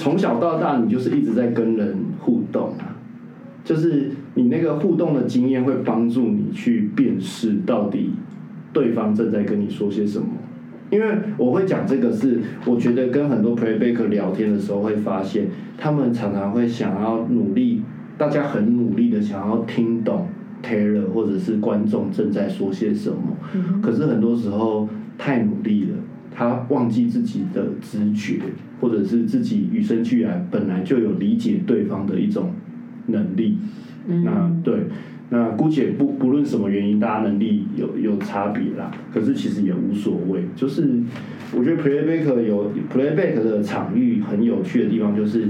从小到大，你就是一直在跟人互动啊，就是你那个互动的经验会帮助你去辨识到底对方正在跟你说些什么。因为我会讲这个是，我觉得跟很多 playback 聊天的时候会发现，他们常常会想要努力，大家很努力的想要听懂 Taylor 或者是观众正在说些什么，可是很多时候太努力了，他忘记自己的直觉，或者是自己与生俱来本来就有理解对方的一种能力。那对，那姑且不不论什么原因，大家能力有有差别啦。可是其实也无所谓，就是我觉得 playback 有 playback 的场域很有趣的地方，就是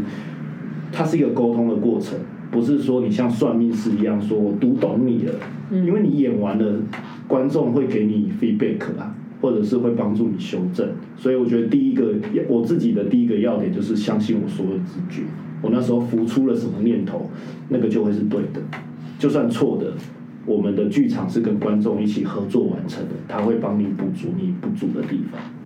它是一个沟通的过程，不是说你像算命师一样说我读懂你了，因为你演完了，观众会给你 feedback 啊，或者是会帮助你修正。所以我觉得第一个我自己的第一个要点就是相信我说的直觉。我那时候浮出了什么念头，那个就会是对的，就算错的，我们的剧场是跟观众一起合作完成的，他会帮你补足你不足的地方。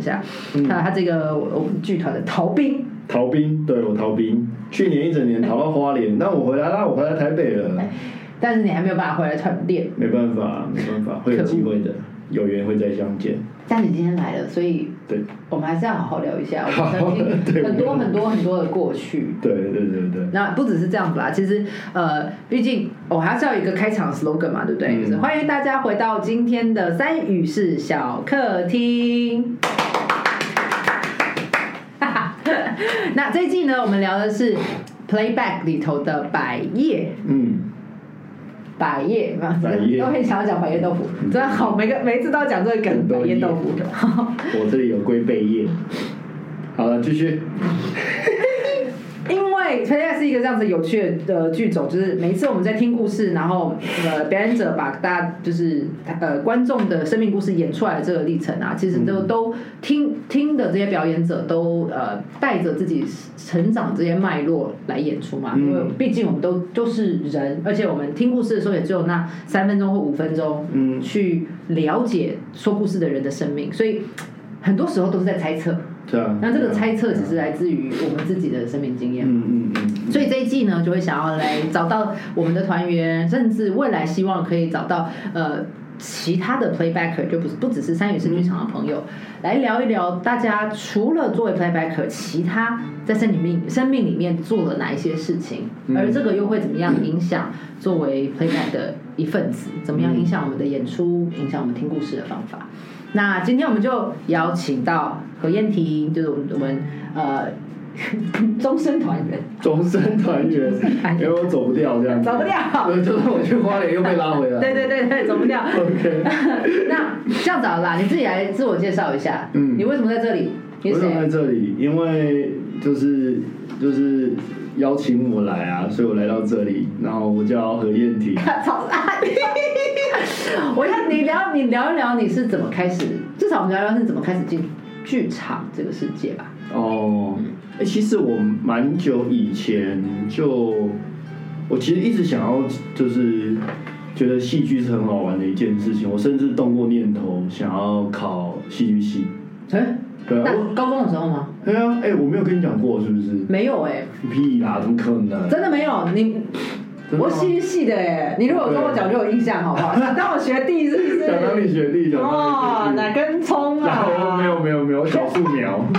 一下，那他这个我们剧团的逃兵。逃兵，对我逃兵，去年一整年逃到花莲，那我回来啦，我回来台北了，但是你还没有办法回来团练，没办法，没办法，会有机会的，有缘会再相见。但你今天来了，所以对，我们还是要好好聊一下 我们曾经很多很多很多的过去。对对对对。那不只是这样子啦，其实呃，毕竟我还是要有一个开场 slogan 嘛，对不对？就是欢迎大家回到今天的三语式小客厅。那这一季呢，我们聊的是 playback 里头的百叶，嗯，百叶嘛，百叶都很想要讲百叶豆腐，真的好，每个每一次都要讲这个梗，百叶豆腐。我这里有龟背叶。好了，继续。因为 playback 是一个这样子有趣的剧种，就是每一次我们在听故事，然后呃表演者把大家就是呃观众的生命故事演出来的这个历程啊，其实都、都听听的这些表演者都呃带着自己成长这些脉络来演出嘛，因为毕竟我们都都是人，而且我们听故事的时候也只有那三分钟或五分钟，嗯，去了解说故事的人的生命，所以很多时候都是在猜测。对啊，那这个猜测只是来自于我们自己的生命经验。嗯嗯嗯。所以这一季呢，就会想要来找到我们的团员，甚至未来希望可以找到呃其他的 playbacker，就不不只是三语式剧场的朋友，来聊一聊大家除了作为 playbacker，其他在生命生命里面做了哪一些事情，而这个又会怎么样影响作为 playback 的一份子，怎么样影响我们的演出，影响我们听故事的方法。那今天我们就邀请到何燕婷，就是我们我们呃 终身团员，终身团员，因为我走不掉这样，走不掉，对，就算我去花莲又被拉回来，对对对对，走不掉。OK，那这样子好啦，你自己来自我介绍一下，嗯，你为什么在这里？为什么在这里？因为就是就是邀请我来啊，所以我来到这里，然后我叫何燕婷。我要你聊，你聊一聊你是怎么开始，至少我们聊聊是怎么开始进剧场这个世界吧。哦，哎，其实我蛮久以前就，我其实一直想要，就是觉得戏剧是很好玩的一件事情，我甚至动过念头想要考戏剧系。哎，对啊，高中的时候吗？对啊，哎，我没有跟你讲过是不是？没有哎，屁啦，怎么可能？真的没有你。我戏剧系的哎，你如果跟我讲就有印象，好不好？想当我学弟是不是？想当你学弟，哦，哪根葱啊？没有没有没有，小树苗。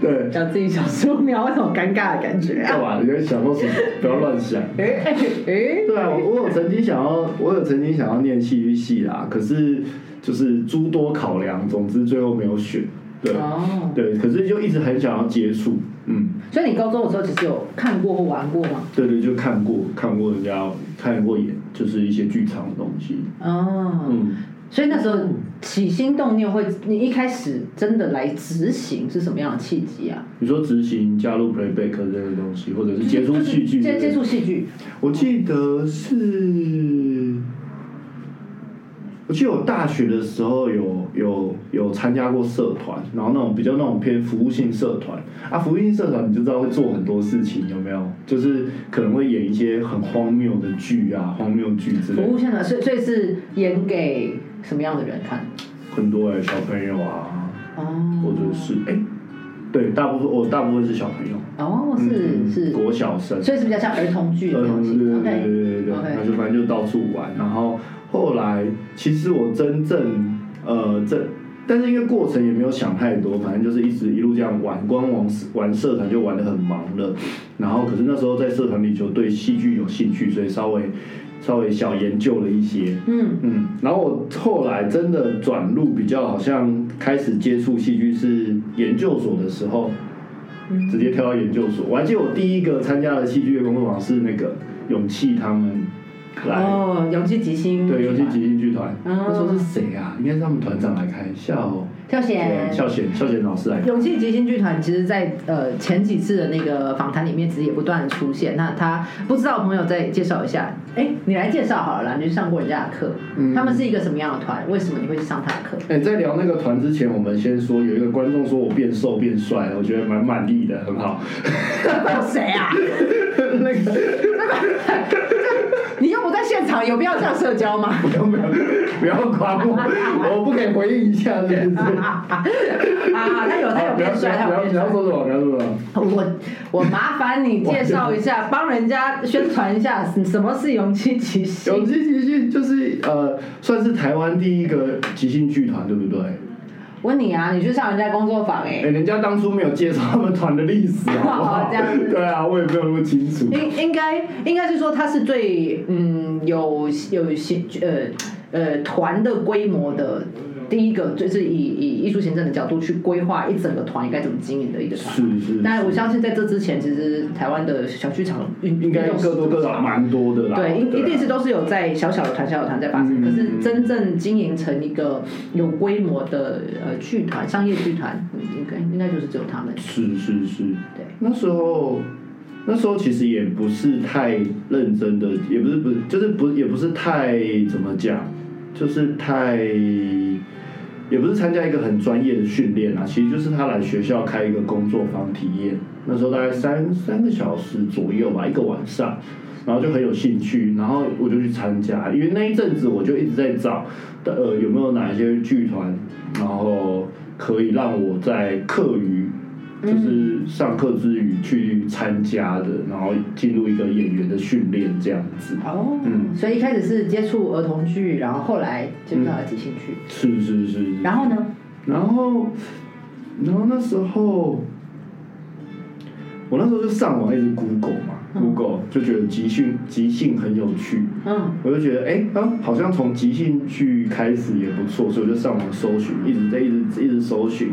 对，叫自己小树苗，那种尴尬的感觉。干嘛？你在想到什么？不要乱想。哎哎哎！对啊，我我有曾经想要，我有曾经想要念戏剧系啦，可是就是诸多考量，总之最后没有选。对，对，可是就一直很想要接触，嗯。所以你高中的时候其实有看过或玩过吗？对对，就看过看过人家看过演，就是一些剧场的东西。哦，嗯，所以那时候起心动念会，你一开始真的来执行是什么样的契机啊？你说执行加入 playback 这个东西，或者是接触戏剧，接接触戏剧，我记得是，我记得我大学的时候有有有参加过社团，然后那种比较那种偏服务性社团啊，服务性社团你就知道会做很多事情，有没有？就是可能会演一些很荒谬的剧啊，荒谬剧之类的，服务性的，所以所以是演给什么样的人看？很多哎、小朋友啊，哦或者是哎、对，大部分我大部分是小朋友，哦，是嗯是，国小生，所以是比较像儿童剧的那种对对对型。对对对对，那就反正就到处玩，然后后来其实我真正呃这，但是因为过程也没有想太多，反正就是一直一路这样玩，光玩玩社团就玩的很忙了，然后可是那时候在社团里就对戏剧有兴趣，所以稍微稍微小研究了一些，嗯，嗯，然后我后来真的转入比较好像开始接触戏剧是研究所的时候，嗯。直接跳到研究所。我还记得我第一个参加的戏剧的工作坊是那个勇气他们来，哦，勇气吉星，对，勇气吉星剧团，哦那时候是谁啊？应该是他们团长来开，笑。孝贤。孝贤孝贤老师来开。勇气即兴剧团，其实在，呃前几次的那个访谈里面，其实也不断的出现。那他不知道的朋友再介绍一下，哎，你来介绍好了啦，你去上过人家的课，嗯他们是一个什么样的团？为什么你会去上他的课？哎、在聊那个团之前，我们先说有一个观众说我变瘦变帅了，我觉得蛮满意的，很好。谁啊？那个 你又不在现场，有必要这样社交吗？不要不要不要夸我，我不可以回应一下，是不是？啊，他有他有变帅，他有变帅。不要说什么，不要说什么。我我麻烦你介绍一下，帮人家宣传一下什么是勇气即兴。勇气即兴就是呃，算是台湾第一个即兴剧团，对不对？问你啊，你去上人家工作坊哎、哎、人家当初没有介绍他们团的历史，好不好？哦这样子对啊，我也没有那么清楚。应应该应该是说他是最嗯有有些呃呃团的规模的第一个，就是以以艺术行政的角度去规划一整个团应该怎么经营的一个团。是是，但我相信在这之前，其实台湾的小剧场运应该各多各少蛮多的啦。对，一一定是啊都是有在小小的团、小小的团在发生，嗯可是真正经营成一个有规模的呃剧团、商业剧团，嗯应该应该就是只有他们。是是是。对，那时候，那时候其实也不是太认真的，也不是不是，就是不也不是太怎么讲，就是太，也不是参加一个很专业的训练啊，其实就是他来学校开一个工作坊体验，那时候大概三三个小时左右吧，一个晚上。然后就很有兴趣，然后我就去参加，因为那一阵子我就一直在找，呃，有没有哪一些剧团，然后可以让我在课余就是上课之余去参加的，然后进入一个演员的训练这样子。哦，嗯所以一开始是接触儿童剧，然后后来接触到了即兴剧，是是是。然后呢？然后，然后那时候，我那时候就上网一直 Google 嘛、嗯 g o o g l e 就觉得即兴即兴很有趣，嗯，我就觉得哎、啊，好像从即兴剧开始也不错，所以我就上网搜寻，一直在一直一直搜寻，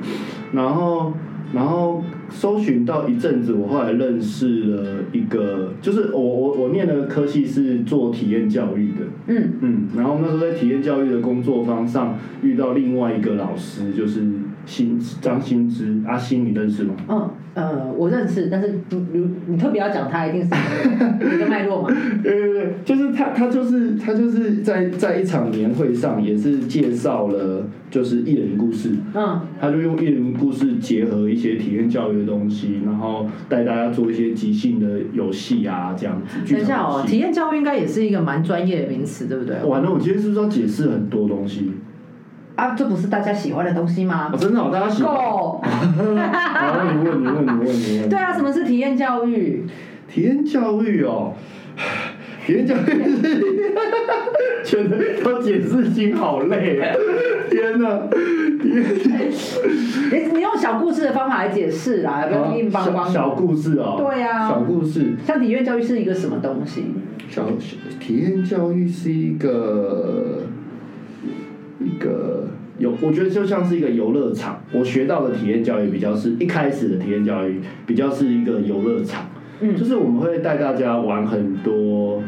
然后然后搜寻到一阵子，我后来认识了一个，就是我我我念的科系是做体验教育的，嗯，嗯，然后那时候在体验教育的工作坊上遇到另外一个老师，就是新张新之阿新，你认识吗？嗯，呃，我认识，但是你你你特别要讲他，一定是 一个脉络嘛。对对对，就是他，他就是他就是在在一场年会上，也是介绍了就是艺人故事，嗯，他就用艺人故事结合一些体验教育的东西，然后带大家做一些即兴的游戏啊，这样子。等一下哦，体验教育应该也是一个蛮专业的名词，对不对？完了，我今天是不是要解释很多东西？啊，这不是大家喜欢的东西吗哦，？真的、哦，大家喜欢。够。你问，你问，你问，你问。对啊，什么是体验教育？体验教育哦，体验教育是，觉得要解释心好累啊！天哪，体 验你你用小故事的方法来解释啦，不要硬邦邦的。小小故事哦。对啊小故事，像体验教育是一个什么东西？小小体验教育是一个一个有，我觉得就像是一个游乐场。我学到的体验教育比较是一开始的体验教育比较是一个游乐场，嗯就是我们会带大家玩很多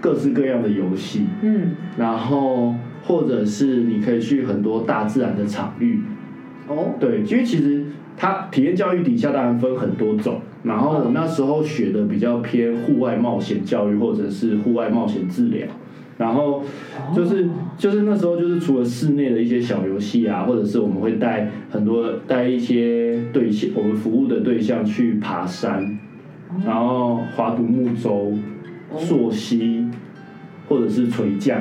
各式各样的游戏，嗯然后或者是你可以去很多大自然的场域。哦，对，因为其实它体验教育底下当然分很多种，然后我那时候学的比较偏户外冒险教育或者是户外冒险治疗。然后就是就是那时候就是除了室内的一些小游戏啊，或者是我们会带很多带一些对象，我们服务的对象去爬山，然后划独木舟、溯溪，或者是垂降，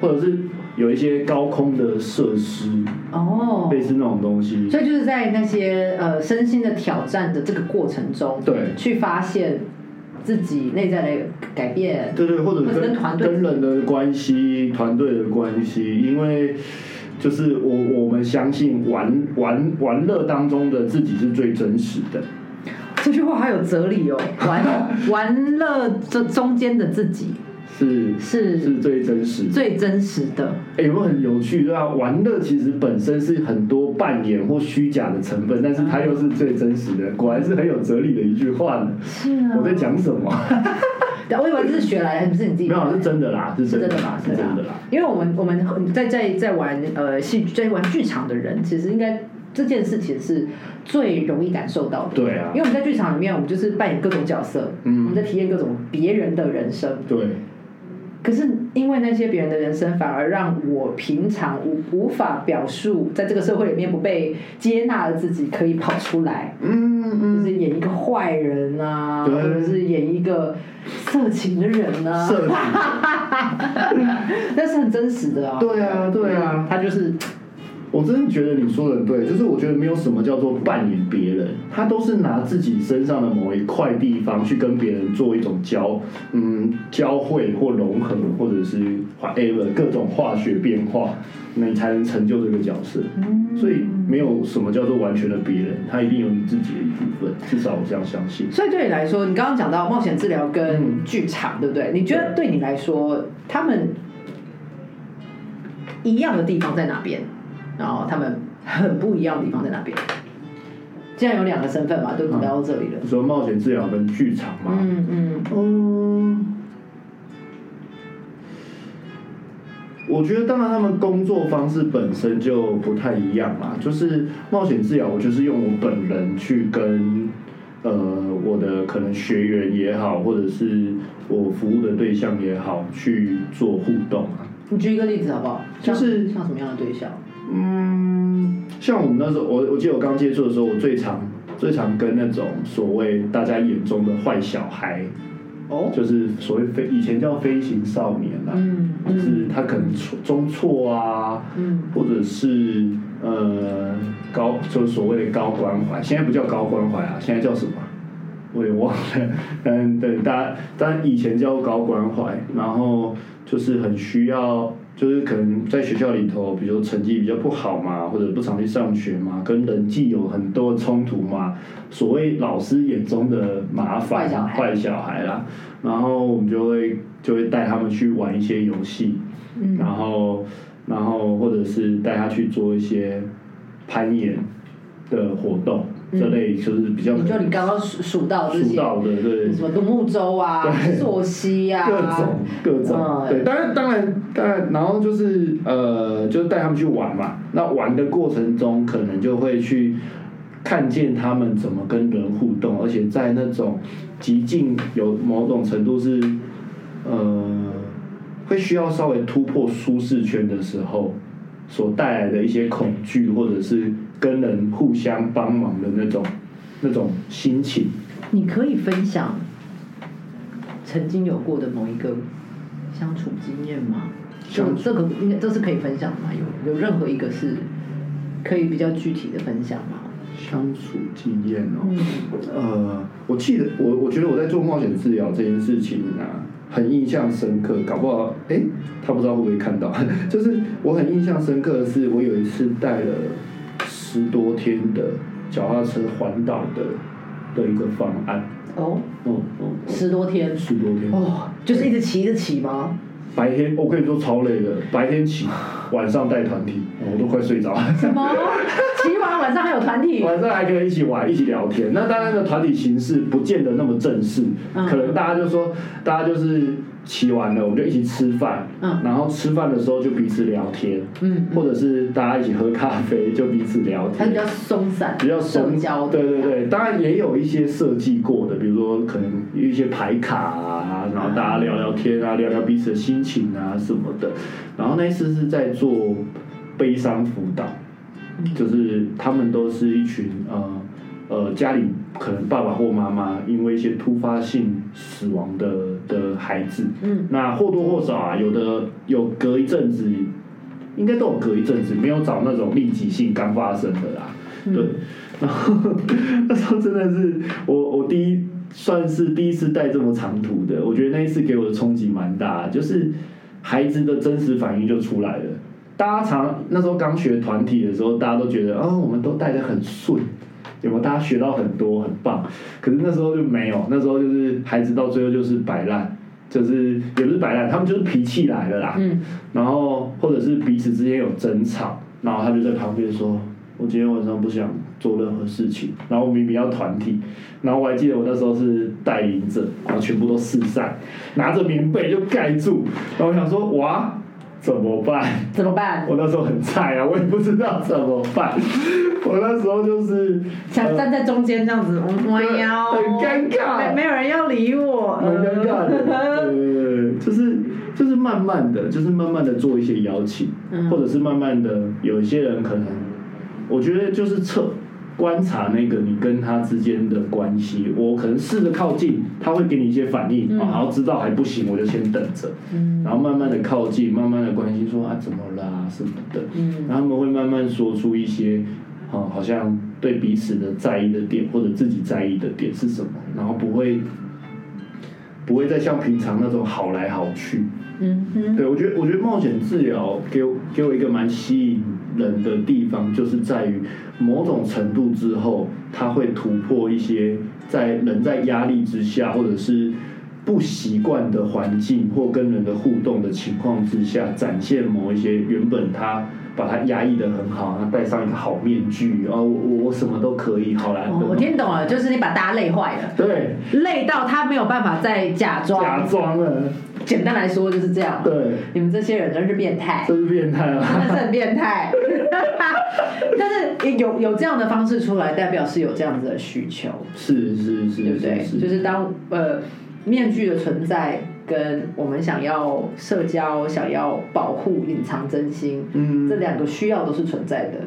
或者是有一些高空的设施，哦，类似那种东西。所以就是在那些呃身心的挑战的这个过程中，对，去发现自己内在的改变，对对，或者跟团队跟人的关系、团队的关系，因为就是我我们相信玩玩玩乐当中的自己是最真实的。这句话还有哲理哦。玩 玩乐这中间的自己是是是最真实的。最真实的，哎、有没有很有趣？对啊，玩乐其实本身是很多扮演或虚假的成分，但是它又是最真实的。果然是很有哲理的一句话呢。是啊我在讲什么？我以为这是学来的，不是你自己没有，是真的啦，是真的是真的吧？是真的啦。因为我们我们在在在玩呃戏在玩剧场的人，其实应该这件事情是最容易感受到的。对啊因为我们在剧场里面，我们就是扮演各种角色，嗯我们在体验各种别人的人生。对，可是因为那些别人的人生，反而让我平常无无法表述，在这个社会里面不被接纳的自己，可以跑出来，嗯嗯就嗯，是演一个坏人啊，对或者是演一个色情的人啊，设计，那是很真实的啊。对啊，对啊。他就是我真的觉得你说的很对，就是我觉得没有什么叫做扮演别人，他都是拿自己身上的某一块地方去跟别人做一种交嗯交汇或融合，或者是 whatever 各种化学变化，那你才能成就这个角色。所以没有什么叫做完全的别人，他一定有你自己的一部分，至少我这样相信。所以对你来说，你刚刚讲到冒险治疗跟嗯剧场，对不对？你觉得对你来说，他们一样的地方在哪边？然后他们很不一样的地方在哪边？既然有两个身份嘛，都聊到这里了。你说冒险治疗跟剧场嘛，嗯嗯，嗯，我觉得当然他们工作方式本身就不太一样啦。就是冒险治疗，我就是用我本人去跟呃我的可能学员也好，或者是我服务的对象也好去做互动啊。你举一个例子好不好？就是像什么样的对象？嗯，像我们那时候，我我记得我刚接触的时候，我最常最常跟那种所谓大家眼中的坏小孩，哦，就是所谓飞以前叫飞行少年啦，嗯就是他可能错中错啊，嗯。或者是呃高就是所谓的高关怀，现在不叫高关怀啊，现在叫什么？我也忘了，嗯对大家，但以前叫高关怀，然后就是很需要，就是可能在学校里头，比如说成绩比较不好嘛，或者不常去上学嘛，跟人际有很多冲突嘛，所谓老师眼中的麻烦坏小孩。坏小孩啦，然后我们就会就会带他们去玩一些游戏，嗯。然后然后或者是带他去做一些攀岩的活动，这类就是比较就你刚刚数数到这些，出道的对。什么独木舟啊、对溯溪啊，各种各种，嗯对，当然当然当然，然后就是呃，就是带他们去玩嘛。那玩的过程中，可能就会去看见他们怎么跟人互动，而且在那种极尽有某种程度是呃，会需要稍微突破舒适圈的时候，所带来的一些恐惧，或者是跟人互相帮忙的那种那种心情。你可以分享曾经有过的某一个相处经验吗？就这个应该这是可以分享的吗？有有任何一个是可以比较具体的分享吗？相处经验哦，嗯呃，我记得我我觉得我在做冒险治疗这件事情啊，很印象深刻。搞不好，哎、他不知道会不会看到，就是我很印象深刻的是，我有一次带了十多天的脚踏车环岛的的一个方案。哦，嗯嗯，十多天十多天。哦，就是一直骑着骑吗？白天我跟你说超累的，白天骑，晚上带团体，我都快睡着了。什么？骑完晚上还有团体？晚上还可以一起玩、一起聊天。那当然，的团体形式不见得那么正式，嗯可能大家就说，大家就是骑完了，我们就一起吃饭，嗯。然后吃饭的时候就彼此聊天，嗯，或者是大家一起喝咖啡就彼此聊天。它比。较松散，比较松交，对对对，当然也有一些设计过的，比如说可能有一些牌卡啊，然后大家聊聊天啊，聊聊彼此的心情啊什么的。然后那一次是在做悲伤辅导，就是他们都是一群呃呃家里可能爸爸或妈妈因为一些突发性死亡的的孩子，嗯，那或多或少啊，有的有隔一阵子，应该都有隔一阵子，没有找那种立即性刚发生的啦。嗯。对，然后那时候真的是我我第一算是第一次带这么长途的，我觉得那一次给我的冲击蛮大，就是孩子的真实反应就出来了。大家常那时候刚学团体的时候，大家都觉得啊、我们都带的很顺，有没有？大家学到很多，很棒。可是那时候就没有，那时候就是孩子到最后就是摆烂，就是也不是摆烂，他们就是脾气来了啦。嗯，然后或者是彼此之间有争吵，然后他就在旁边说：“我今天晚上不想做任何事情。”然后我明明要团体，然后我还记得我那时候是带领者，然后全部都四散，拿着棉被就盖住，然后我想说：“哇，怎么办？”怎么办？我那时候很菜啊，我也不知道怎么办。我那时候就是想站在中间这样子，嗯弯腰，很尴尬没没有人要理我，很尴尬的，对就是就是慢慢的，就是慢慢的做一些邀请，嗯或者是慢慢的有一些人可能，我觉得就是测观察那个你跟他之间的关系，我可能试着靠近，他会给你一些反应，然后知道还不行，我就先等着，嗯。然后慢慢的靠近，慢慢的关心说啊怎么啦什么的，嗯。然后他们会慢慢说出一些，啊，好像对彼此的在意的点或者自己在意的点是什么，然后不会不会再像平常那种好来好去。嗯嗯，对我觉得，我觉得冒险治疗给我给我一个蛮吸引人的地方，就是在于某种程度之后，他会突破一些在人在压力之下，或者是不习惯的环境或跟人的互动的情况之下，展现某一些原本他把它压抑的很好，他戴上一个好面具，然后我我什么都可以，好啦，哦我听懂了，就是你把大家累坏了，对，累到他没有办法再假装。假装了，简单来说就是这样。对，你们这些人真是变态。真是变态真的是变态，但是有有这样的方式出来，代表是有这样子的需求，是是是，对不对？是。就是当呃面具的存在跟我们想要社交、想要保护、隐藏真心，嗯这两个需要都是存在的。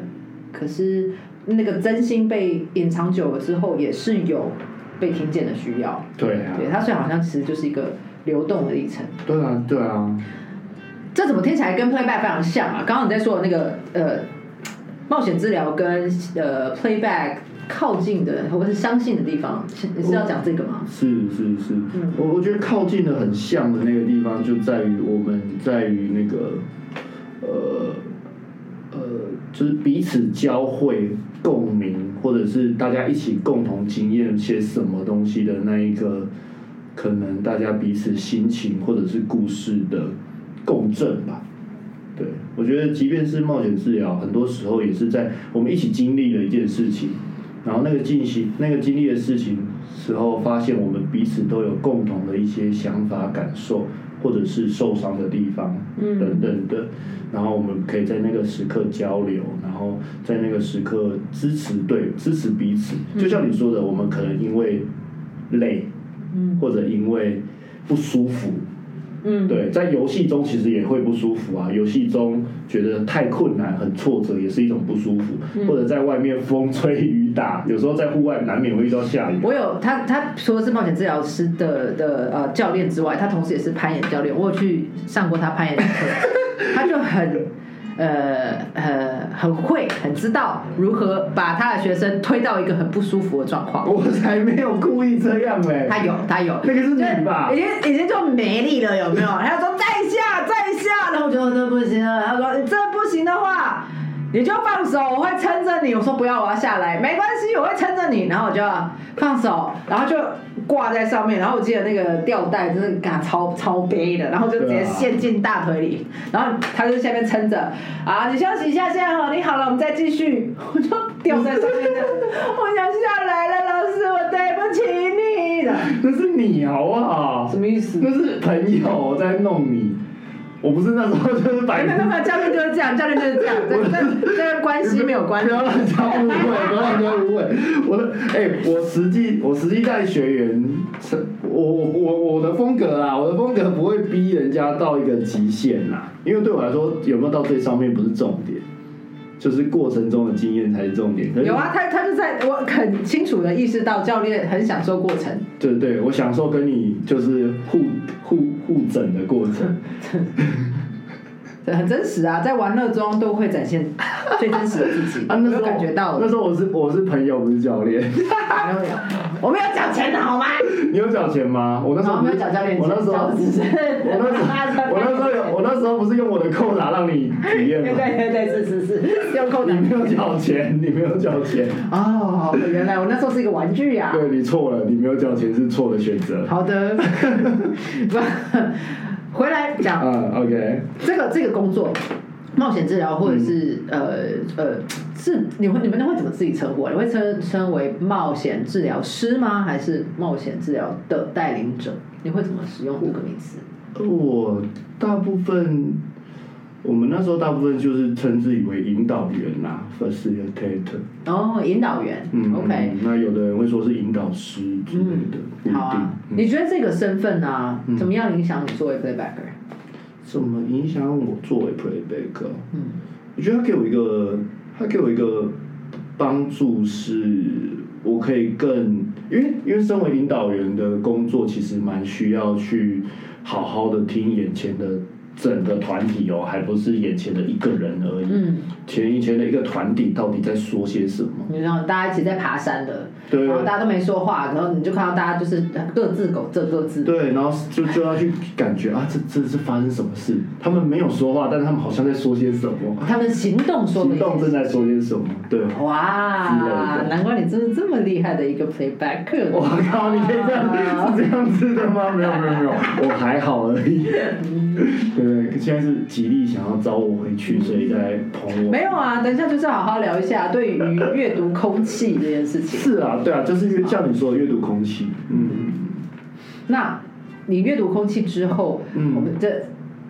可是那个真心被隐藏久了之后，也是有被听见的需要。对啊，对，它所以好像其实就是一个流动的历程。对啊，对啊，这怎么听起来跟 playback 非常像啊？刚刚你在说的那个呃，冒险治疗跟呃 playback 靠近的或者是相信的地方，是你是要讲这个吗？是是是，嗯我我觉得靠近的很像的那个地方，就在于我们在于那个呃呃，就是彼此交汇、共鸣，或者是大家一起共同经验些什么东西的那一个，可能大家彼此心情或者是故事的共振吧。对，我觉得即便是冒险治疗，很多时候也是在我们一起经历了一件事情，然后那个进行那个经历的事情时候，发现我们彼此都有共同的一些想法、感受，或者是受伤的地方，嗯。等等的，然后我们可以在那个时刻交流，然后在那个时刻支持对支持彼此，就像你说的，我们可能因为累，嗯。或者因为不舒服，嗯，对，在游戏中其实也会不舒服啊。游戏中觉得太困难、很挫折，也是一种不舒服。嗯。或者在外面风吹雨打，有时候在户外难免会遇到下雨。我有他，他除了是冒险治疗师的的呃教练之外，他同时也是攀岩教练。我有去上过他攀岩的课，他就很呃呃很会，很知道如何把他的学生推到一个很不舒服的状况。我才没有故意这样嘞、他有，他有，那个是你就吧已经已经就没力了，有没有？他说再下，再下，然后我觉得这不行了。他说这不行的话，你就放手，我会撑着你。我说不要，我要下来，没关系，我会撑着你。然后我就放手，然后就挂在上面。然后我记得那个吊带真的嘎超超背的，然后就直接陷进大腿里。然后他就下面撑着，啊，你休息一下，现在好，你好了，我们再继续。我就吊在上面，我想下来了，老师，我对不起你的。那是你好不好？什么意思？那是朋友在弄你，我不是那时候就是百分没有没有，教练就是这样，教练就是这样，这跟这跟关系没有关系不要。乱讲误会，不要乱讲误会。我的哎、我实际我实际带学员，我我我我的风格啊，我的风格不会逼人家到一个极限啦，因为对我来说，有没有到最上面不是重点，就是过程中的经验才是重点。有啊，他他就在我很清楚的意识到教练很享受过程，对对，我享受跟你就是互互互整的过程。这很真实啊，在玩乐中都会展现最真实的自己，啊，那时候感觉到了。那时候我是我是朋友，不是教练。没有，我没有缴钱的好吗？你有缴钱吗？我那时候我没有缴教练，我那时候只是我那时候我那时候有我那时候不是用我的扣打让你体验对吗？对对对，是是是，用扣打。你没有缴钱，你没有缴钱，哦，原来我那时候是一个玩具呀、对你错了，你没有缴钱是错的选择。好的，不，回来讲嗯，OK，这个这个工作，冒险治疗或者是、呃呃，是你会你们会怎么自己称呼啊？你会称称为冒险治疗师吗？还是冒险治疗的带领者？你会怎么使用这个名词？我大部分我们那时候大部分就是称自己为引导员啦，facilitator。哦，引导员、嗯 o k 嗯那有的人会说是引导师之类的。好啊。嗯你觉得这个身份啊，嗯怎么样影响你作为 playbacker？怎么影响我作为 playback？嗯我觉得他给我一个，他给我一个帮助是，我可以更，因为因为身为引导员的工作，其实蛮需要去好好的听眼前的整个团体哦，还不是眼前的一个人而已。嗯，前以前的一个团体到底在说些什么？你知道大家一起在爬山的，对然后大家都没说话，然后你就看到大家就是各自狗这各自。对，然后就就要去感觉啊，这这是发生什么事？他们没有说话，但是他们好像在说些什么，他们行动说的行动正在说些什么？对。哇，难怪你真是这么厉害的一个 playback。我靠，你可以这样是这样子的吗？没有没有没有，我还好而已。对，现在是极力想要招我回去，所以在捧我。没有啊，等一下就是好好聊一下对于阅读空气这件事情。是啊，对啊，就是阅像你说的阅读空气，嗯，那你阅读空气之后，嗯我们这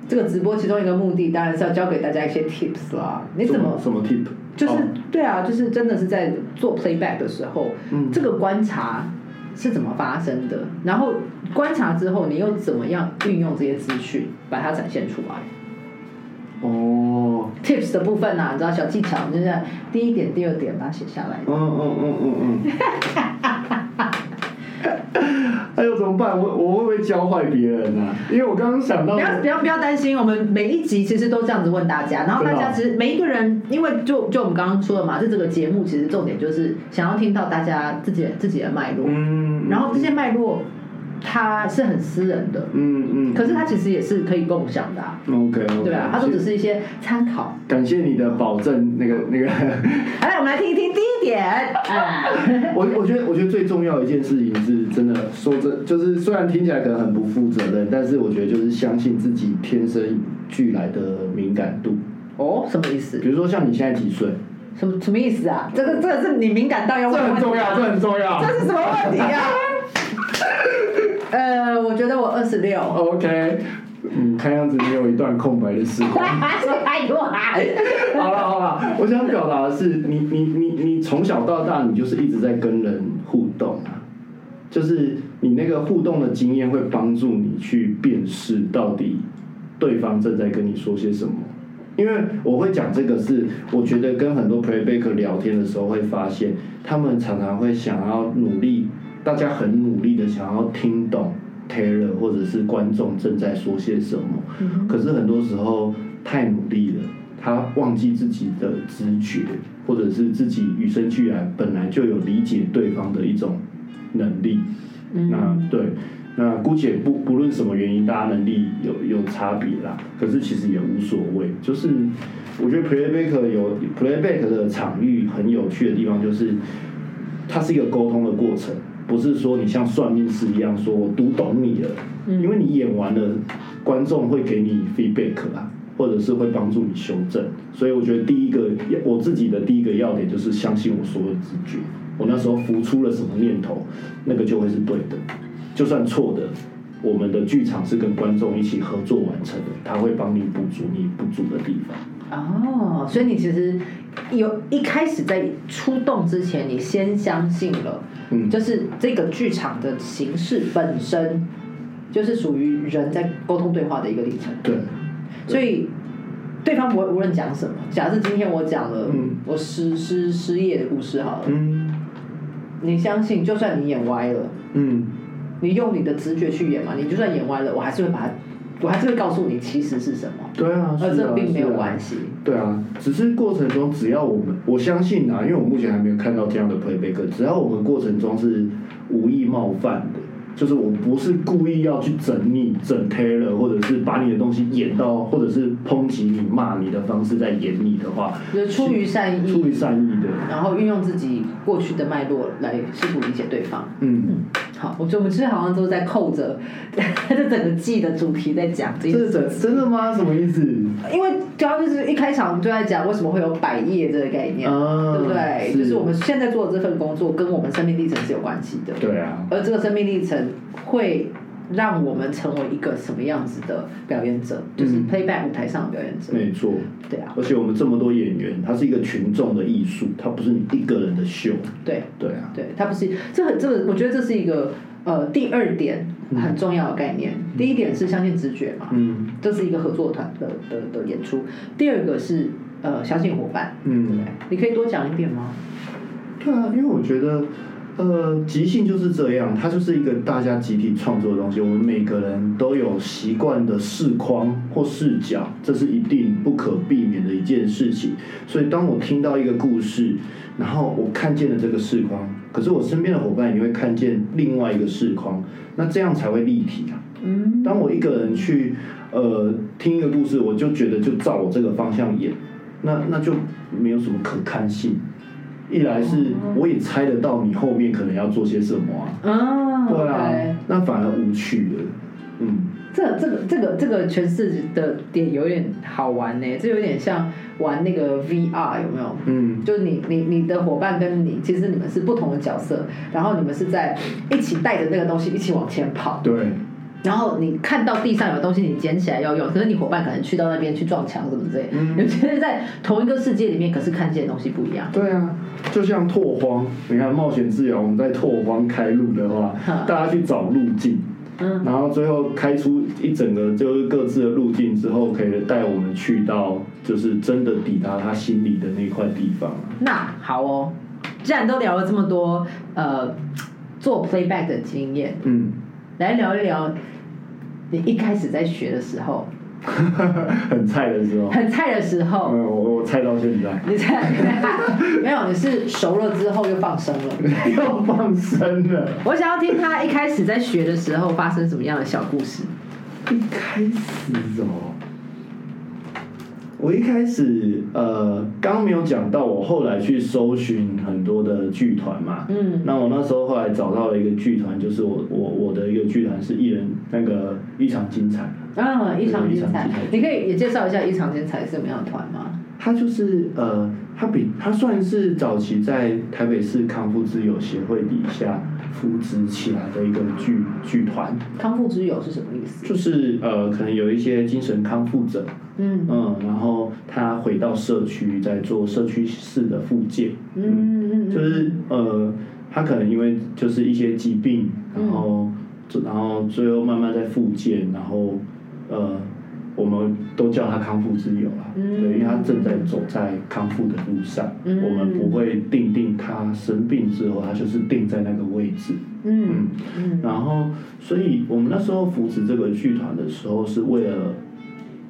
这个直播其中一个目的当然是要教给大家一些 tips 啦。你怎么什么 tip？就是、哦对啊，就是真的是在做 playback 的时候，嗯这个观察是怎么发生的？然后观察之后，你又怎么样运用这些资讯，把它展现出来哦，？tips 的部分呢、啊，你知道小技巧，就是第一点、第二点把它写下来。嗯嗯嗯嗯嗯。还有怎么办？我我会不会教坏别人啊？因为我刚刚想到不，要不要不要担心，我们每一集其实都这样子问大家，然后大家其实每一个人，因为就就我们刚刚说的嘛，就这个节目其实重点就是想要听到大家自己自己的脉络，嗯，然后这些脉络它是很私人的，嗯嗯，可是它其实也是可以共享的、啊，OK OK，对吧？它都只是一些参考。感谢你的保证，那个那个。来，我们来听一听第一点，哎，我我觉得，我觉得最重要的一件事情是真的说真，就是虽然听起来可能很不负责任，但是我觉得就是相信自己天生俱来的敏感度。哦，什么意思比？如说像你现在几岁？什么什么意思啊？这个这个是你敏感到要这问的问题很重要，这很重要。这是什么问题啊？呃，我觉得我二十六。OK，嗯，看样子你有一段空白的时光。哎呦啊！好了好了，我想表达的是，你你你你从小到大，你就是一直在跟人互动啊，就是你那个互动的经验会帮助你去辨识到底对方正在跟你说些什么。因为我会讲这个是，我觉得跟很多 playback 聊天的时候会发现，他们常常会想要努力，大家很努力的想要听懂 Taylor 或者是观众正在说些什么，可是很多时候太努力了，他忘记自己的知觉，或者是自己与生俱来本来就有理解对方的一种能力。那对，那姑且不不论什么原因，大家能力有有差别啦，可是其实也无所谓。就是我觉得 playback 有 playback 的场域很有趣的地方，就是它是一个沟通的过程，不是说你像算命师一样说我读懂你了，因为你演完了，观众会给你 feedback 啊。或者是会帮助你修正，所以我觉得第一个我自己的第一个要点就是相信我说的直觉。我那时候浮出了什么念头，那个就会是对的。就算错的，我们的剧场是跟观众一起合作完成的，他会帮你补足你不足的地方。哦，所以你其实有一开始在出动之前，你先相信了，嗯。就是这个剧场的形式本身就是属于人在沟通对话的一个历程，对，所以对方不会无论讲什么。假设今天我讲了嗯。我失失失业的故事好了，嗯。你相信就算你演歪了，嗯，你用你的直觉去演嘛，你就算演歪了，我还是会把它，我还是会告诉你其实是什么，对啊，而这并没有关系。对啊，只是过程中，只要我们我相信啊，因为我目前还没有看到这样的 playback，只要我们过程中是无意冒犯的，就是我不是故意要去整你、整 Taylor，或者是把你的东西演到，或者是抨击你、骂你的方式在演你的话，就是出于善意，出于善意的，然后运用自己过去的脉络来试图理解对方。嗯，好，我觉得我们其实好像都在扣着 这整个季的主题在讲这件这事是真真的吗？什么意思？因为刚刚就是一开场我们就在讲为什么会有百业这个概念，啊对不对？就是我们现在做的这份工作跟我们生命历程是有关系的，对啊，而这个生命历程会让我们成为一个什么样子的表演者，就是嗯 playback 舞台上的表演者，没错。对啊，而且我们这么多演员，它是一个群众的艺术，它不是你一个人的秀。对。对啊，对，它不是这很这个，我觉得这是一个呃第二点很重要的概念。第一点是相信直觉嘛，嗯这是一个合作团的的的演出。第二个是呃相信伙伴，嗯对，？你可以多讲一点吗？对啊，因为我觉得，呃，即兴就是这样，它就是一个大家集体创作的东西。我们每个人都有习惯的视框或视角，这是一定不可避免的一件事情。所以，当我听到一个故事，然后我看见了这个视框，可是我身边的伙伴也会看见另外一个视框，那这样才会立体啊。嗯，当我一个人去呃听一个故事，我就觉得就照我这个方向演，那那就没有什么可看性。一来是我也猜得到你后面可能要做些什么啊，啊，对啊那反而无趣了。嗯，这这个这个这个诠释的点有点好玩呢，这有点像玩那个 VR 有没有？嗯，就是你你你的伙伴跟你，其实你们是不同的角色，然后你们是在一起带着那个东西一起往前跑，对，然后你看到地上有东西，你捡起来要用，可是你伙伴可能去到那边去撞墙什么之类的，嗯你们觉得在同一个世界里面，可是看见的东西不一样。对啊，就像拓荒，你看冒险自由，我们在拓荒开路的话嗯，大家去找路径，嗯，然后最后开出一整个就是各自的路径之后，可以带我们去到就是真的抵达他心里的那块地方啊。那好哦，既然都聊了这么多，呃，做 playback 的经验，嗯，来聊一聊你一开始在学的时候，很菜的时候，很菜的时候，没有，我我菜到现在 你菜 没有，你是熟了之后又放生了。又放生了。我想要听他一开始在学的时候发生什么样的小故事。一开始哦，我一开始呃，刚刚没有讲到，我后来去搜寻很多的剧团嘛。嗯那我那时候后来找到了一个剧团，就是我我我的一个剧团是艺人那个异常精彩，啊，一场精彩异常精彩，你可以也介绍一下异常精彩是什么样的团吗？他就是呃，他比他算是早期在台北市康复之友协会底下扶植起来的一个剧剧团，康复之友是什么意思？就是呃，可能有一些精神康复者，嗯。嗯，然后他回到社区，在做社区式的复健，嗯嗯，就是呃，他可能因为就是一些疾病，然后、然后最后慢慢在复健，然后呃，我们都叫他康复之友啦，嗯。对，因为他正在走在康复的路上，嗯。我们不会定定他生病之后，他就是定在那个位置，嗯。嗯然后，所以我们那时候扶持这个剧团的时候，是为了，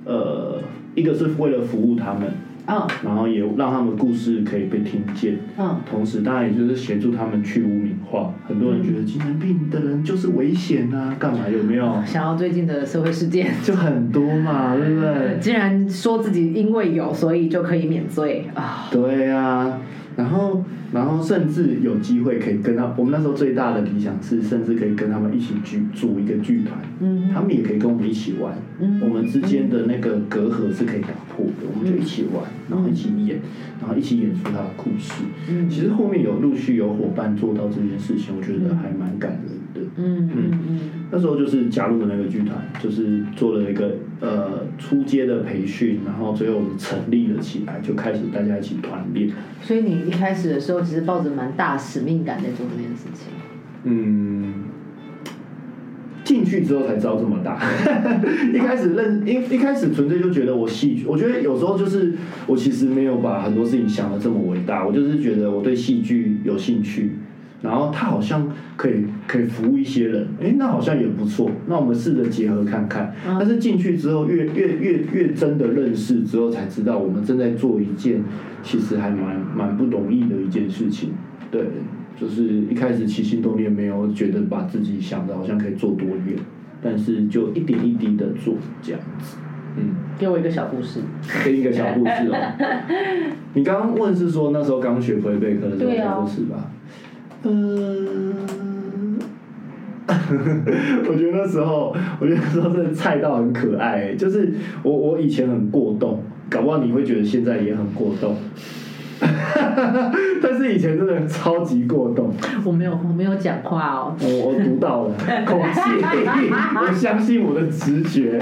呃，一个是为了服务他们，嗯然后也让他们故事可以被听见，嗯同时当然也就是协助他们去污名化。很多人觉得精神病的人就是危险啊，干嘛有没有？想要最近的社会事件，就很多嘛，对不对？竟然说自己因为有，所以就可以免罪啊！对呀、然后然后甚至有机会可以跟他，我们那时候最大的理想是，甚至可以跟他们一起剧组一个剧团，嗯。他们也可以跟我们一起玩，嗯。我们之间的那个隔阂是可以打破的，我们就一起玩，然后一起演，然后一起演出他的故事。嗯。其实后面有陆续有伙伴做到这件事情，我觉得还蛮感人的。嗯嗯嗯那时候就是加入了那个剧团，就是做了一个呃初阶的培训，然后最后成立了起来，就开始大家一起团练。所以你一开始的时候，其实抱着蛮大使命感在做这件事情。嗯，进去之后才知道这么大。一开始认一一开始纯粹就觉得我戏剧，我觉得有时候就是我其实没有把很多事情想的这么伟大，我就是觉得我对戏剧有兴趣。然后它好像可以可以服务一些人，哎，那好像也不错。那我们试着结合看看。嗯但是进去之后，越越越越真的认识之后，才知道我们正在做一件其实还蛮蛮不容易的一件事情。对，就是一开始起心动念没有觉得把自己想的好像可以做多远，但是就一点一滴的做这样子。嗯，给我一个小故事。给一个小故事哦。你刚刚问是说那时候刚学回贝克的时候对啊小故事吧？嗯。我觉得那时候，我觉得那时候真的菜到很可爱、就是我我以前很过动，搞不好你会觉得现在也很过动，但是以前真的超级过动。我没有，我没有讲话哦。我我读到了 口气，我相信我的直觉。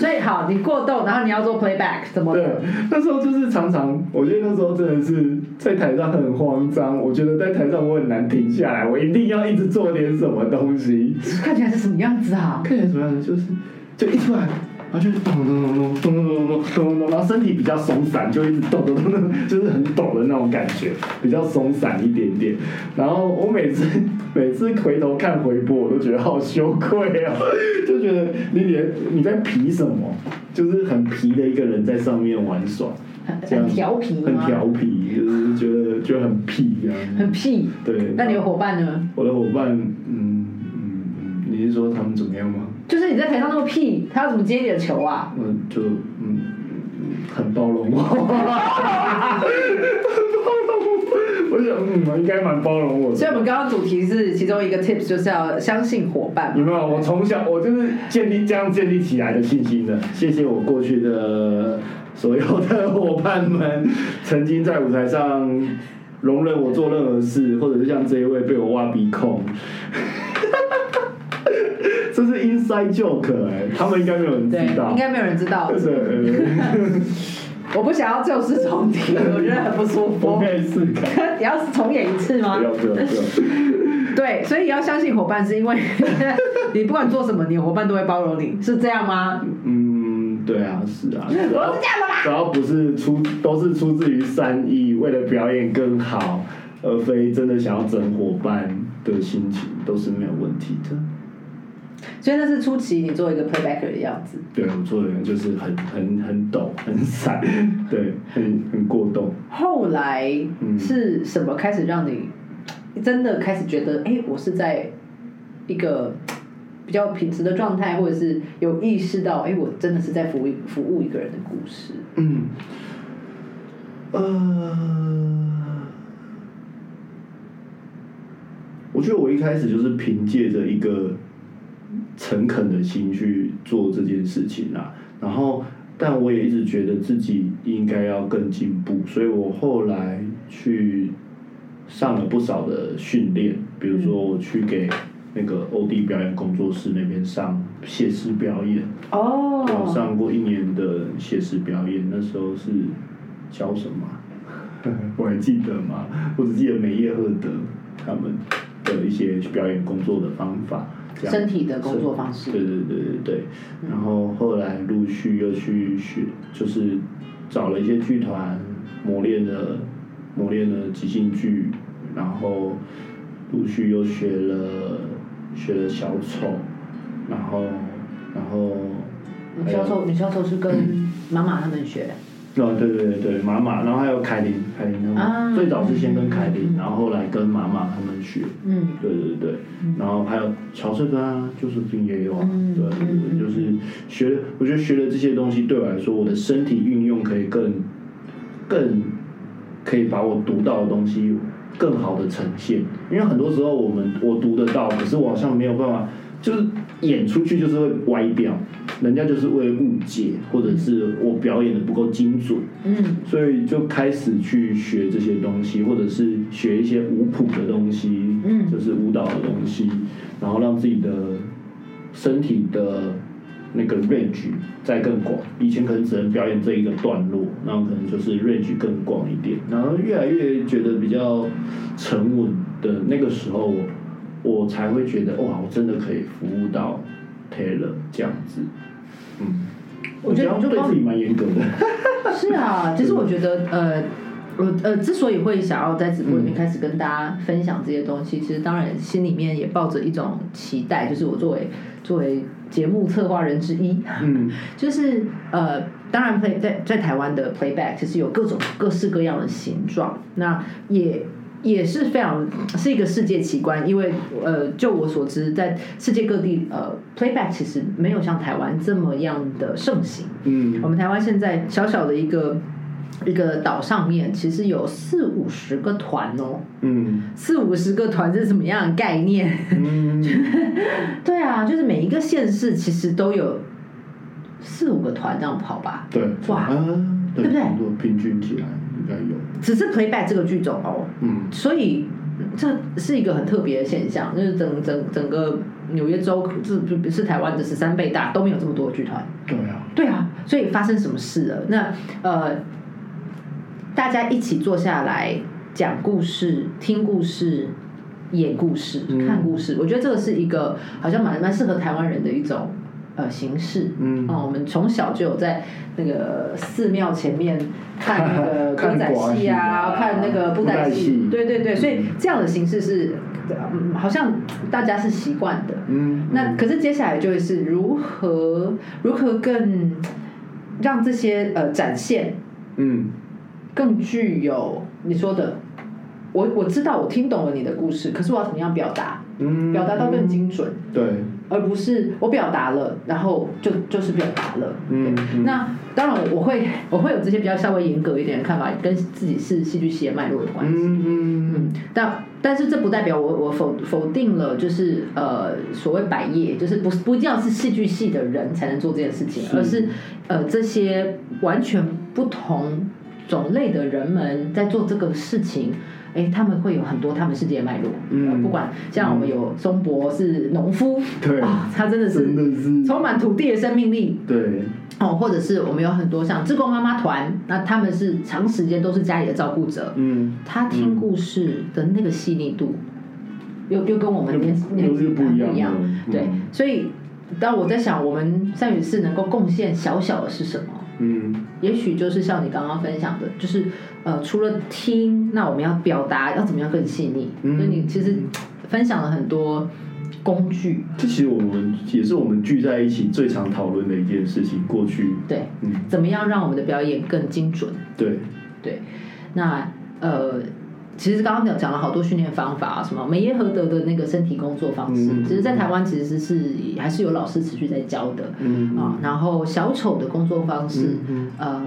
所以好，你过动，然后你要做 playback，怎么对？，那时候就是常常，我觉得那时候真的是在台上很慌张，我觉得在台上我很难停下来，我一定要一直做点什么东西。看起来是什么样子啊？看起来什么样子？就是就一出来，然后就是咚咚咚咚咚咚咚咚咚咚，然后身体比较松散，就一直咚咚咚咚，就是很抖的那种感觉，比较松散一点点。然后我每次每次回头看回播，我都觉得好羞愧哦，就觉得你连你在皮什么，就是很皮的一个人在上面玩耍，很调皮很？调皮，就是觉得就很屁这样。很屁。对。那你的伙伴呢？我的伙伴，嗯嗯嗯，你是说他们怎么样吗？就是你在台上那么屁，他要怎么接你的球啊？嗯，就嗯嗯很包容我，很包容我，我想嗯，应该蛮包容我的。所以我们刚刚主题是其中一个 tips，就是要相信伙伴有没有？我从小我就是建立这样建立起来的信心的。谢谢我过去的所有的伙伴们，曾经在舞台上容忍我做任何事，或者是像这一位被我挖鼻孔。这是 inside joke 哎、他们应该没有人知，道。应该没有人知道。我不想要旧事重提，我觉得很不舒我服。可以试看。你要重演一次吗不？要不要不要。对，所以要相信伙伴，是因为你不管做什么，你的伙伴都会包容你，是这样吗？嗯，对啊，是啊。我是这样的啦。只要不是出，都是出自于善意，为了表演更好，而非真的想要整伙伴的心情，都是没有问题的。所以那是初期你做一个 playbacker 的样子。对我做的人就是很很很抖，很散，对，很很过动。后来嗯是什么开始让你真的开始觉得，哎、我是在一个比较平时的状态，或者是有意识到，哎、我真的是在服务服务一个人的故事。嗯，呃，我觉得我一开始就是凭借着一个诚恳的心去做这件事情啦，然后，但我也一直觉得自己应该要更进步，所以我后来去上了不少的训练，比如说我去给那个欧弟表演工作室那边上写实表演。哦我上过一年的写实表演，那时候是教什么啊？我还记得吗？我只记得梅耶赫德他们的一些表演工作的方法，身体的工作方式。对对对。对对。然后后来陆续又去学，就是找了一些剧团磨练了磨练了即兴剧，然后陆续又学了学了小丑，然后然后女教授，女教授是跟妈妈他们学，哦，对对对对，妈妈，然后还有凯琳，凯琳他们、啊最早是先跟凯琳，然后后来跟妈妈他们学，嗯对对对，然后还有乔瑟根啊，就是冰也有啊，嗯对对嗯对，就是学，我觉得学了这些东西对我来说，我的身体运用可以更更可以把我读到的东西更好的呈现。因为很多时候我们我读得到，可是我好像没有办法，就是演出去就是会歪掉，人家就是会误解，或者是我表演的不够精准，嗯所以就开始去学这些东西，或者是学一些舞谱的东西，嗯就是舞蹈的东西，然后让自己的身体的那个 range 再更广。以前可能只能表演这一个段落，然后可能就是 range 更广一点，然后越来越觉得比较沉稳的那个时候，我才会觉得哇，我真的可以服务到 Taylor 这样子。嗯，我觉得就光这样对自己蛮严格的。是啊，其实我觉得呃。我呃，之所以会想要在直播里面开始跟大家分享这些东西，其实当然心里面也抱着一种期待，就是我作为作为节目策划人之一，嗯 就是呃，当然 play 在在台湾的 playback 其实有各种各式各样的形状，那也也是非常是一个世界奇观，因为呃，就我所知，在世界各地呃 playback 其实没有像台湾这么样的盛行。嗯我们台湾现在小小的一个一个岛上面，其实有四五十个团哦，嗯四五十个团是什么样的概念？嗯，对啊，就是每一个县市其实都有四五个团这样跑吧。对，哇啊，对不对如果平均起来应该有，只是 playback 这个剧种哦，嗯。所以这是一个很特别的现象，就是整整整个纽约州，这不是台湾的十三倍大，都没有这么多剧团。对啊，对啊，所以发生什么事了？那呃，大家一起坐下来讲故事、听故事、演故事、嗯。看故事，我觉得这个是一个好像蛮蛮适合台湾人的一种呃形式。嗯。哦，我们从小就有在那个寺庙前面看那个 歌仔戏啊，看那个布袋戏戏，对对对，所以这样的形式是，嗯，好像大家是习惯的。嗯，那可是接下来就会是如何如何更让这些呃展现嗯。更具有你说的，我我知道我听懂了你的故事，可是我要怎么样表达，嗯，表达到更精准，对，而不是我表达了，然后就就是表达了。嗯嗯那当然我会我会有这些比较稍微严格一点的看法，跟自己是戏剧系的脉络有关系。嗯嗯嗯，但但是这不代表我我否否定了，就是呃所谓百业，就是不不一定要是戏剧系的人才能做这件事情，是而是呃这些完全不同种类的人们在做这个事情。哎，他们会有很多他们世界的脉络，嗯。呃不管像我们有松博是农夫，对。啊，他真的是真的是。充满土地的生命力，对，哦，或者是我们有很多像志工妈妈团，那他们是长时间都是家里的照顾者，嗯，他听故事的那个细腻度，又又跟我们又年年纪不一样对嗯，所以当我在想，我们善语四能够贡献小小的是什么？嗯。也许就是像你刚刚分享的，就是呃，除了听，那我们要表达要怎么样更细腻？嗯。所以你其实分享了很多工具，这其实我们也是我们聚在一起最常讨论的一件事情。过去，对，嗯，怎么样让我们的表演更精准？对，对，那呃，其实刚刚讲讲了好多训练方法，什么梅耶和德的那个身体工作方式，嗯其实在台湾其实是还是有老师持续在教的。嗯啊，然后小丑的工作方式，嗯呃，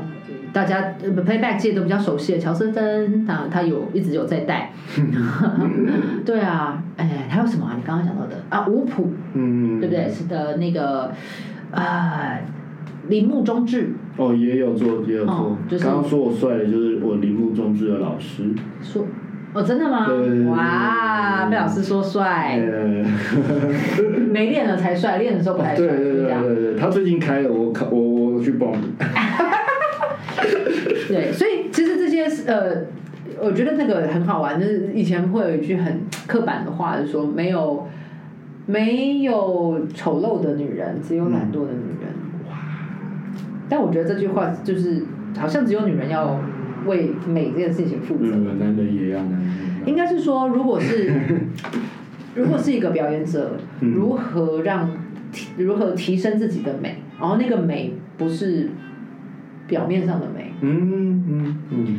大家呃 playback 界都比较熟悉的乔瑟芬，他他有一直有在带，对啊，哎，还有什么啊？你刚刚讲到的啊，五谱，嗯，对不对？是的，那个啊，铃木中志哦，也有做，也有做哦。就是刚刚说我帅的，就是我铃木中志的老师。说，哦，真的吗？哇，被老师说帅，呃，没练了才帅，练的时候不太帅，对对对。对对，他最近开了，我考我我去报名。对，所以其实这些是呃，我觉得那个很好玩，就是以前会有一句很刻板的话，就是说没有没有丑陋的女人，只有懒惰的女人。哇！但我觉得这句话就是好像只有女人要为美这件事情负责。嗯，男人也要，男人。应该是说，如果是 如果是一个表演者，嗯如何让提如何提升自己的美，然后那个美不是表面上的美，嗯嗯嗯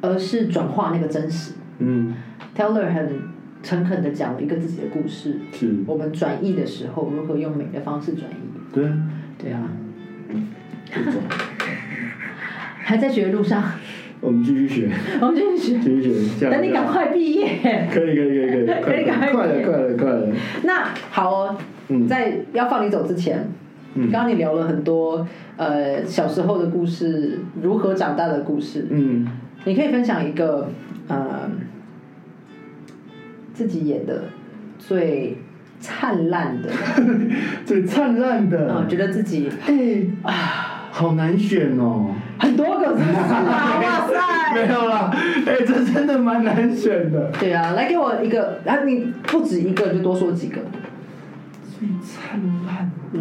而是转化那个真实。嗯，Taylor 很诚恳的讲了一个自己的故事，是，我们转译的时候如何用美的方式转译？对啊，对啊，还在学的路上，我们继续学，我们继续学。继续学。等你赶快毕业。可以可以可以可 以，可以赶快快了快了快了。那好哦，嗯在要放你走之前，嗯刚刚你聊了很多呃小时候的故事，如何长大的故事，嗯，你可以分享一个呃自己演的最灿烂的，最灿烂的，啊，觉得自己哎啊，好难选哦。很多哇 没！有啦，哎，这真的蛮难选的。对啊，来给我一个，然后你不止一个，就多说几个。最灿烂的。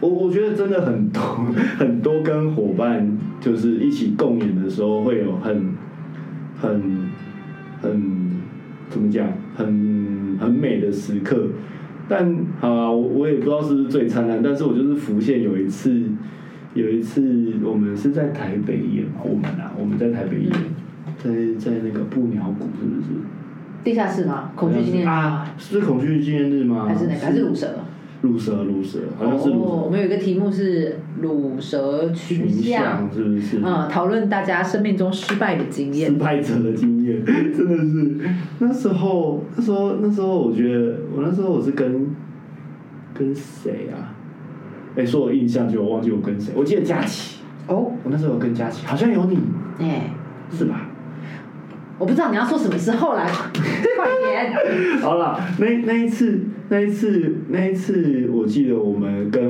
我我觉得真的很多很多跟伙伴就是一起共演的时候，会有很很很怎么讲，很很美的时刻。但啊，我我也不知道是不是最灿烂，但是我就是浮现有一次，有一次我们是在台北演嘛，我们啊，我们在台北演，在在那个布鸟谷是不是？地下室吗？恐惧纪念日？啊，是恐惧纪念日吗？还是哪个？还是乳蛇？乳蛇，乳蛇，好像是乳哦，我们有一个题目是乳蛇群群像像，，是不是？嗯，讨论大家生命中失败的经验失验。败者的经验，真的是那时候，那时候，那时候，我觉得我那时候我是跟跟谁啊？哎、说我印象就我忘记我跟谁，我记得佳琪，哦，我那时候有跟佳琪，好像有你，哎，是吧？我不知道你要说什么事，后来 快点。好了，那那一次，那一次，那一次，我记得我们跟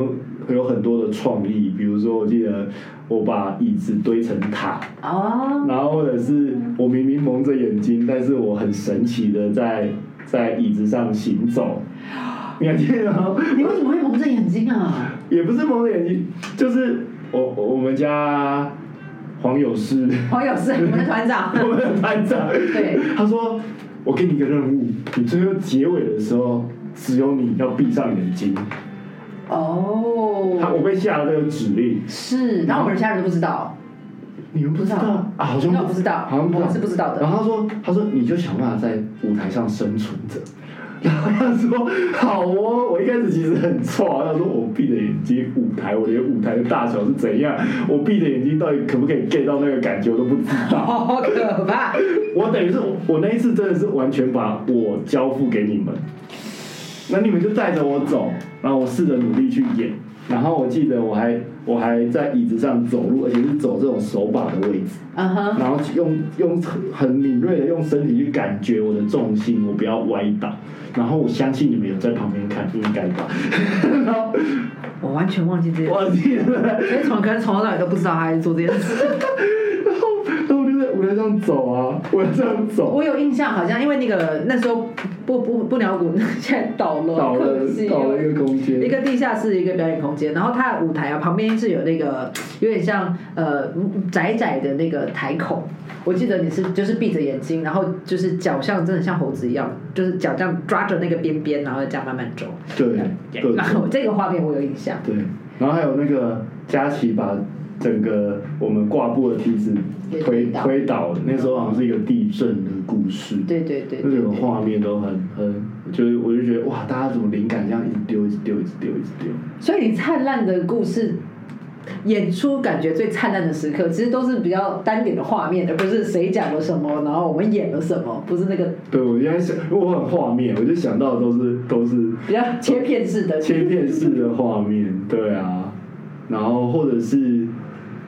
有很多的创意，比如说，我记得我把椅子堆成塔，哦，然后或者是我明明蒙着眼睛，但是我很神奇的在在椅子上行走，你还记得吗？你为什么会蒙着眼睛啊？也不是蒙着眼睛，就是我我们家黄友士，黄友是我们的团长。我们的团长，对，他说我给你一个任务，你最后结尾的时候，只有你要闭上眼睛。哦他哦，我被下了这个指令，是，然后我们其他人都不知道。你们不知道啊？好像那我不知道好像不知道我们是不知道的然后他说，他说你就想办法在舞台上生存着。然后他说好哦，我一开始其实很错，他说我闭着眼睛舞台，我连舞台的大小是怎样，我闭着眼睛到底可不可以 get 到那个感觉，我都不知道。好可怕！我等于是我我那一次真的是完全把我交付给你们，那你们就带着我走，然后我试着努力去演，然后我记得我还我还在椅子上走路，而且是走这种手把的位置，嗯哼，然后用用很很敏锐的用身体去感觉我的重心，我不要歪倒，然后我相信你们有在旁边看，应该吧，然 后我完全忘记这件事，我记了。所以从可能从头到尾都不知道他在做这件事。然后，然后我就在舞台上走啊，我要这样走，我有印象，好像因为那个那时候不不不鸟谷 现在倒了，倒了倒了一个空间，一个地下室，一个表演空间，然后它的舞台啊旁边是有那个有点像呃窄窄的那个台口。我记得你是就是闭着眼睛，然后就是脚像真的像猴子一样，就是脚这样抓着那个边边，然后这样慢慢走。对，然后种这个画面我有印象。对，然后还有那个佳琪把整个我们挂布的梯子推推倒那时候好像是一个地震的故事，对对对那对对。整个画面都很很，就是我就觉得哇，大家怎么灵感这样一直丢，一直丢，一直丢，一直丢。所以你灿烂的故事演出感觉最灿烂的时刻，其实都是比较单点的画面，而不是谁讲了什么，然后我们演了什么，不是那个对，我现在想，因为我很画面，我就想到的都是都是比较切片式的。切片式的画面，对啊，然后或者是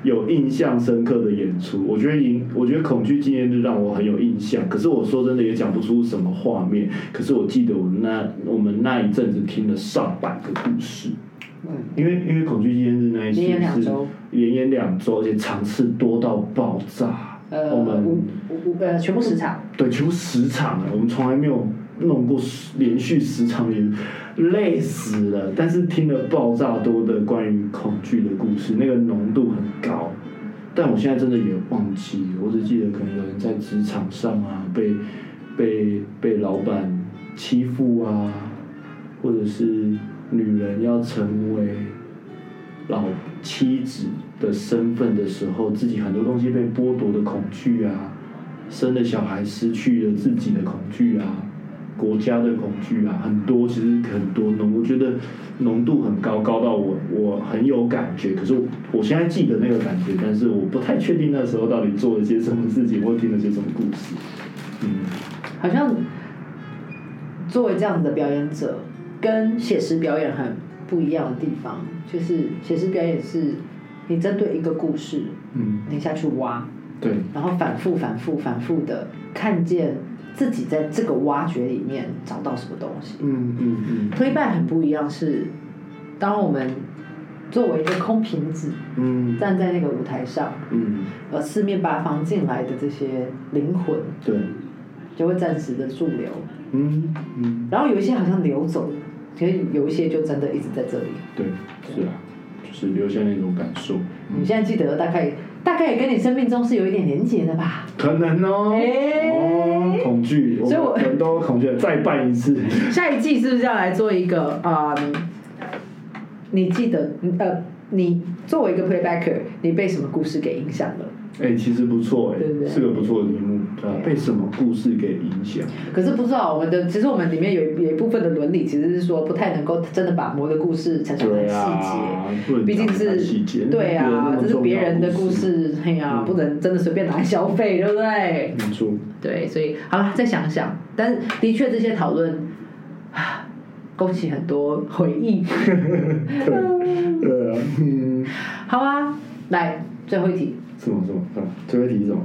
有印象深刻的演出，我觉得影，我觉得恐惧纪念日让我很有印象。可是我说真的也讲不出什么画面，可是我记得我那我们那一阵子听了上百个故事，嗯，因为因为恐惧纪念日那一次连演两是周连演两周，而且场次多到爆炸。呃，我们五五五呃，全部十场。对，全部十场了，我们从来没有弄过连续十场演，累死了。但是听了爆炸多的关于恐惧的故事，那个浓度很高。但我现在真的也忘记，我只记得可能有人在职场上啊，被被被老板欺负啊，或者是女人要成为老妻子的身份的时候，自己很多东西被剥夺的恐惧啊，生了小孩失去了自己的恐惧啊，国家的恐惧啊，很多其实很多浓，我觉得浓度很高，高到我我很有感觉。可是我我现在记得那个感觉，但是我不太确定那时候到底做了些什么事情，或听了些什么故事。嗯，好像作为这样子的表演者，跟写实表演很不一样的地方，就是写实表演是你针对一个故事，嗯，你下去挖，对，然后反复、反复、反复的看见自己在这个挖掘里面找到什么东西。嗯嗯嗯推拜很不一样，是当我们作为一个空瓶子嗯站在那个舞台上，嗯，而四面八方进来的这些灵魂对，就会暂时的驻留，嗯嗯，然后有一些好像流走了，其实有一些就真的一直在这里。对，是啊，就是留下那种感受。你现在记得大概大概也跟你生命中是有一点连结的吧？可能哦，恐惧，所以我们人都恐惧，再办一次。下一季是不是要来做一个啊、嗯你记得呃，你作为一个 playbacker，你被什么故事给影响了？哎、其实不错哎对不对，是个不错的题目，对？被什么故事给影响？可是不知道我们的，其实我们里面有有一部分的伦理，其实是说不太能够真的把某个故事陈述很细节，能毕竟是细节对啊，这是别人的故。事，哎呀、嗯不能真的随便拿来消费，对不对？没错，对，所以好了，再想想，但是的确这些讨论，啊，勾起很多回忆。对啊，嗯，好啊，来最后一题，什么什么什么？最后一题是什么？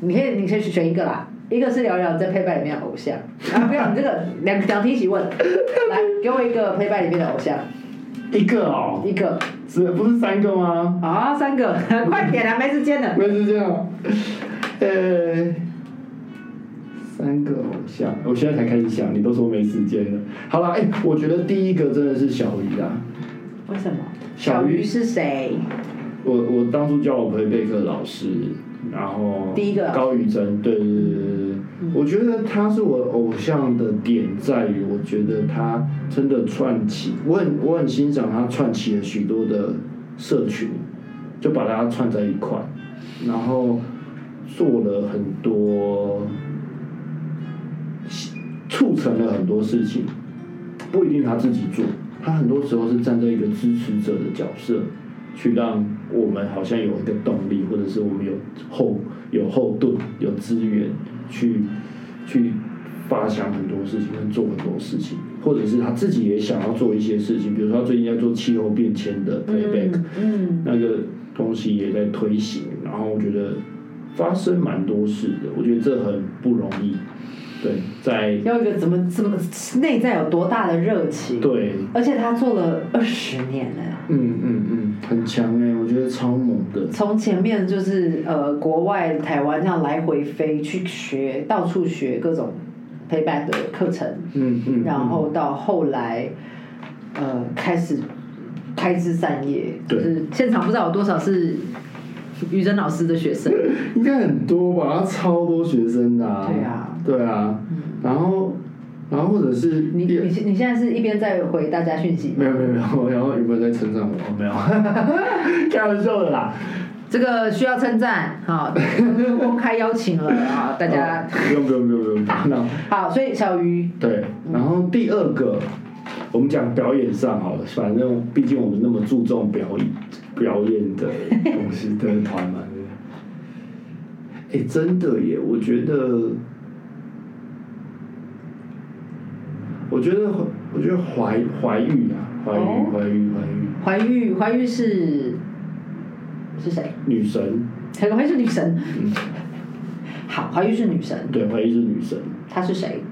你可以你可以选一个啦，一个是聊聊你在 playback 里面的偶像，啊，不要你这个两两题一起问，来给我一个 playback 里面的偶像，一个哦，一个是不是三个吗？啊，三个，快点啊，没时间了。没是这样，呃，三个偶像，我现在才开始想，你都说没时间了。好了，哎、我觉得第一个真的是小鱼啊。为什么？小鱼是谁？我我当初教我陪贝克老师，然后第一个高宇珍，对对对对对对，我觉得他是我偶像的点在于，我觉得他真的串起，我很我很欣赏他串起了许多的社群，就把它串在一块，然后做了很多，促成了很多事情，不一定他自己做，他很多时候是站在一个支持者的角色，去让我们好像有一个动力，或者是我们有后有后盾、有资源去去发想很多事情，跟做很多事情，或者是他自己也想要做一些事情，比如说他最近在做气候变迁的 playback，、嗯，那个东西也在推行，然后我觉得发生蛮多事的，我觉得这很不容易。对，在要一个怎么怎么内在有多大的热情？对，而且他做了二十年呢。嗯嗯嗯，很强哎、我觉得超猛的。从前面就是呃国外台湾这样来回飞去学，到处学各种 playback 的课程，嗯嗯，然后到后来呃开始开枝散叶，就对是现场不知道有多少是于真老师的学生，应该很多吧？他超多学生的、啊。对啊，对啊，然后然后或者是你你你现在是一边在回大家讯息吗？没有没有没有，然后有没有在称赞我？哦没有，开玩笑的啦。这个需要称赞，好，公开邀请了啊，大家。哦不用不用不用不用，好，所以小鱼。对，然后第二个，我们讲表演上好了，反正毕竟我们那么注重表演表演的东西的团嘛，对不对？哎，真的耶，我觉得，我觉得，我觉得怀怀玉啊，怀玉哦怀玉怀玉，怀玉，怀玉是是谁？女神，怀怀玉是女神。嗯，好，怀玉是女神，对，怀玉是女神，她是谁？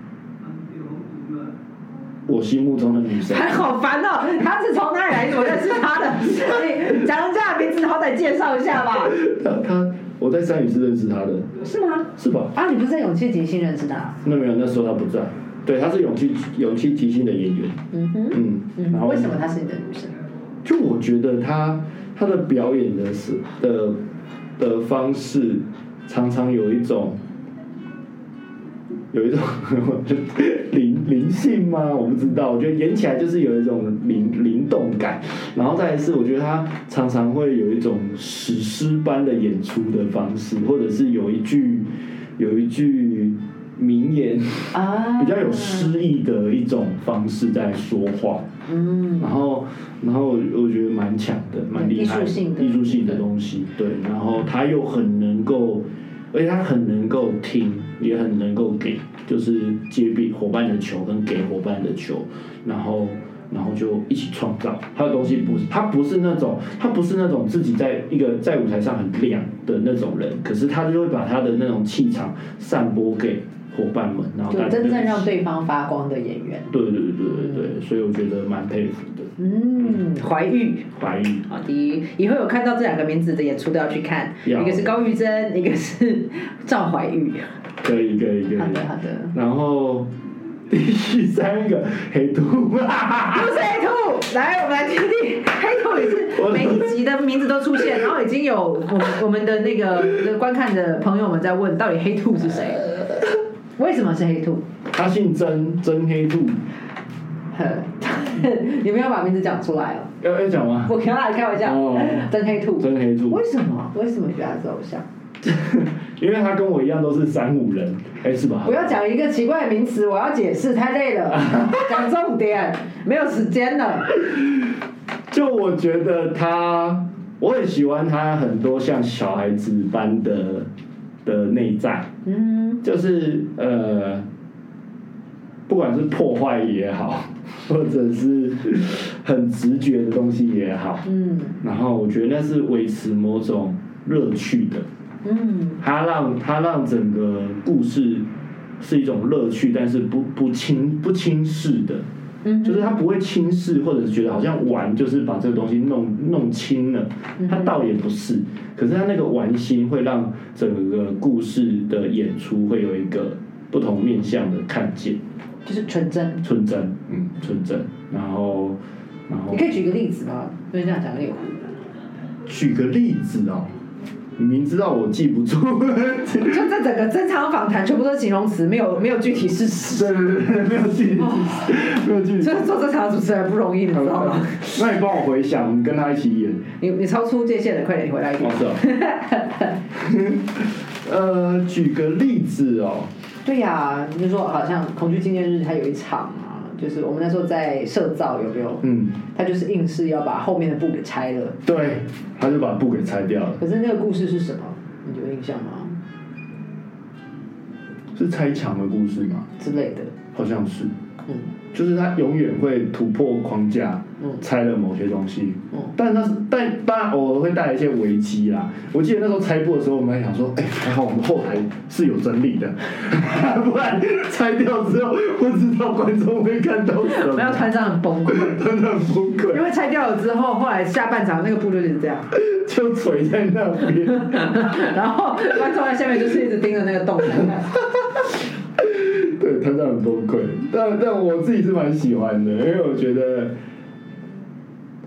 我心目中的女神。还好烦哦！她是从哪里来？我认识她的，你讲人家的名字，好歹介绍一下吧。他他，我在三语是认识他的，是吗？是吧？啊，你不是在勇气即兴认识她？那没有，那时候他不在。对，她是勇气勇气提醒的演员。嗯哼，嗯，然嗯，后为什么她是你的女神？就我觉得她她的表演的是的的方式，常常有一种有一种 灵灵性吗？我不知道，我觉得演起来就是有一种灵灵动感。然后再一次，我觉得她常常会有一种史诗般的演出的方式，或者是有一句有一句名言，啊，比较有诗意的一种方式在说话。嗯，然后，然后我觉得蛮强的，蛮厉害艺术性的艺术性的东西，对。然后他又很能够，而且他很能够听，也很能够给，就是接比伙伴的球跟给伙伴的球，然后。然后就一起创造，他的东西不是，他不是那种，他不是那种自己在一个在舞台上很亮的那种人，可是他就会把他的那种气场散播给伙伴们，然后就真正让对方发光的演员。对对对对对，所以我觉得蛮佩服的。嗯，怀玉。怀玉好的，以后有看到这两个名字的演出都要去看，一个是高玉珍，一个是赵怀玉。可以可以可以好，的好的，然后第三个黑兔，不是黑兔，来我们来听听黑兔也是每一集的名字都出现，然后已经有我们我们的那个观看的朋友们在问，到底黑兔是谁？为什么是黑兔？他姓曾，曾黑兔，呵 你们要把名字讲出来哦。要要讲吗？我跟他开玩笑哦，真黑兔。曾黑兔为，什么？为什么觉得他是偶像？因为他跟我一样都是三五人，哎是吧？不要讲一个奇怪的名词，我要解释，太累了。讲重点，没有时间了。就我觉得他，我很喜欢他很多像小孩子般的的内在，嗯。就是呃，不管是破坏也好，或者是很直觉的东西也好，嗯。然后我觉得那是维持某种乐趣的，嗯。它让它让整个故事是一种乐趣，但是不不轻不轻视的，嗯，就是他不会轻视，或者是觉得好像玩就是把这个东西弄弄轻了，他倒也不是，可是他那个玩心会让整个故事的演出会有一个不同面向的看见，就是纯真。纯真，嗯，纯真，然后然后你可以举个例子吗？因为这样讲有点糊。举个例子哦，你明知道我记不住，就这整个正常访谈全部都是形容词，没有没有具体事实。对对对，没有记，没有具体。就是做这场主持人不容易，你知道吗？那你帮我回想，你跟他一起演。你你超出界限了，快点回来一点哦，。是哦。呃，举个例子哦，对呀、你就说好像恐惧纪念日，它有一场啊，就是我们那时候在社造有没有？嗯，他就是硬是要把后面的布给拆了。对，他就把布给拆掉了，可是那个故事是什么？你有印象吗？是拆墙的故事吗？之类的。好像是，嗯就是他永远会突破框架，嗯拆了某些东西。嗯但那是但当然偶尔会带来一些危机啦。我记得那时候拆布的时候，我们还想说，哎、还好我们后台是有整理的，不然拆掉之后不知道观众会看到什么我们，要团长很崩溃，真的很崩因溃，为拆掉了之后，后来下半场那个布就是这样，就垂在那边。然后观众在下面就是一直盯着那个洞。对，团长很崩溃，但但我自己是蛮喜欢的，因为我觉得